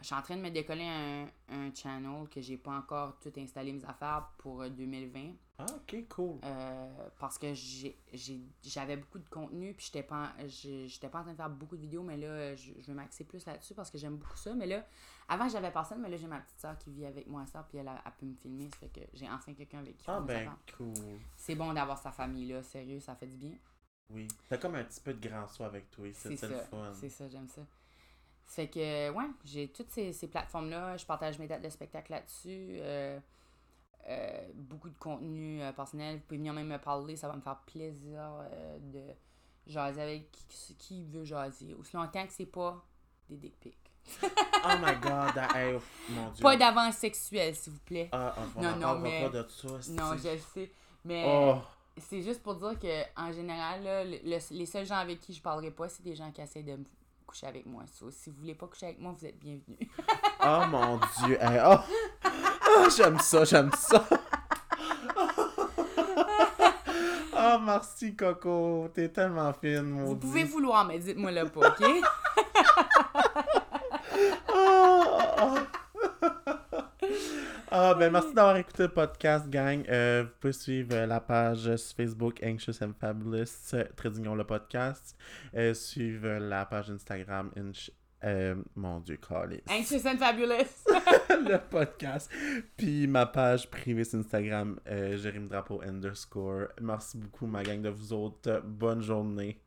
Je suis en train de me décoller un, un channel que j'ai pas encore tout installé mes affaires pour euh, 2020. Ah, ok, cool. Euh, parce que j'ai- j'ai- j'avais beaucoup de contenu puis j'étais pas j'étais pas en train de faire beaucoup de vidéos mais là je, je vais m'axer plus là-dessus parce que j'aime beaucoup ça mais là avant j'avais personne mais là j'ai ma petite soeur qui vit avec moi ça puis elle, a- elle peut me filmer ça fait que j'ai enfin quelqu'un avec qui Ah, ben, cool. c'est bon d'avoir sa famille là sérieux ça fait du bien Oui. T'as comme un petit peu de grand soi avec toi. C'est le fun. C'est ça, j'aime ça. Fait que, ouais, j'ai toutes ces, ces plateformes-là. Je partage mes dates de spectacle là-dessus. euh, euh, beaucoup de contenu euh, personnel. Vous pouvez venir même me parler. Ça va me faire plaisir euh, de jaser avec qui, qui veut jaser. Aussi longtemps que c'est pas des dick pics. <laughs> Oh my god, ah, hey, oh, mon dieu. Pas d'avance sexuelle, s'il vous plaît. Ah, on Non, non, mais- pas de ça. non, je le sais. Mais Oh, c'est juste pour dire que en général, là, le- le- les seuls gens avec qui je parlerai pas, c'est des gens qui essaient de me coucher avec moi. So, si vous voulez pas coucher avec moi, vous êtes bienvenus. <laughs> oh mon dieu. hey, oh. <laughs> <laughs> J'aime ça, j'aime ça. Oh, <laughs> merci, Coco. T'es tellement fine, mon Vous pouvez vouloir, mais dites-moi le pas, ok? <laughs> Ah, ben merci d'avoir écouté le podcast, gang. Euh, vous pouvez suivre la page sur Facebook Anxious and Fabulous, euh, d'union le podcast. Euh, suivre la page Instagram Inch... euh, mon dieu, Carlis. Anxious and fabulous! <laughs> le podcast. Puis ma page privée sur Instagram, euh, Jérémy Drapeau underscore. Merci beaucoup, ma gang de vous autres. Bonne journée.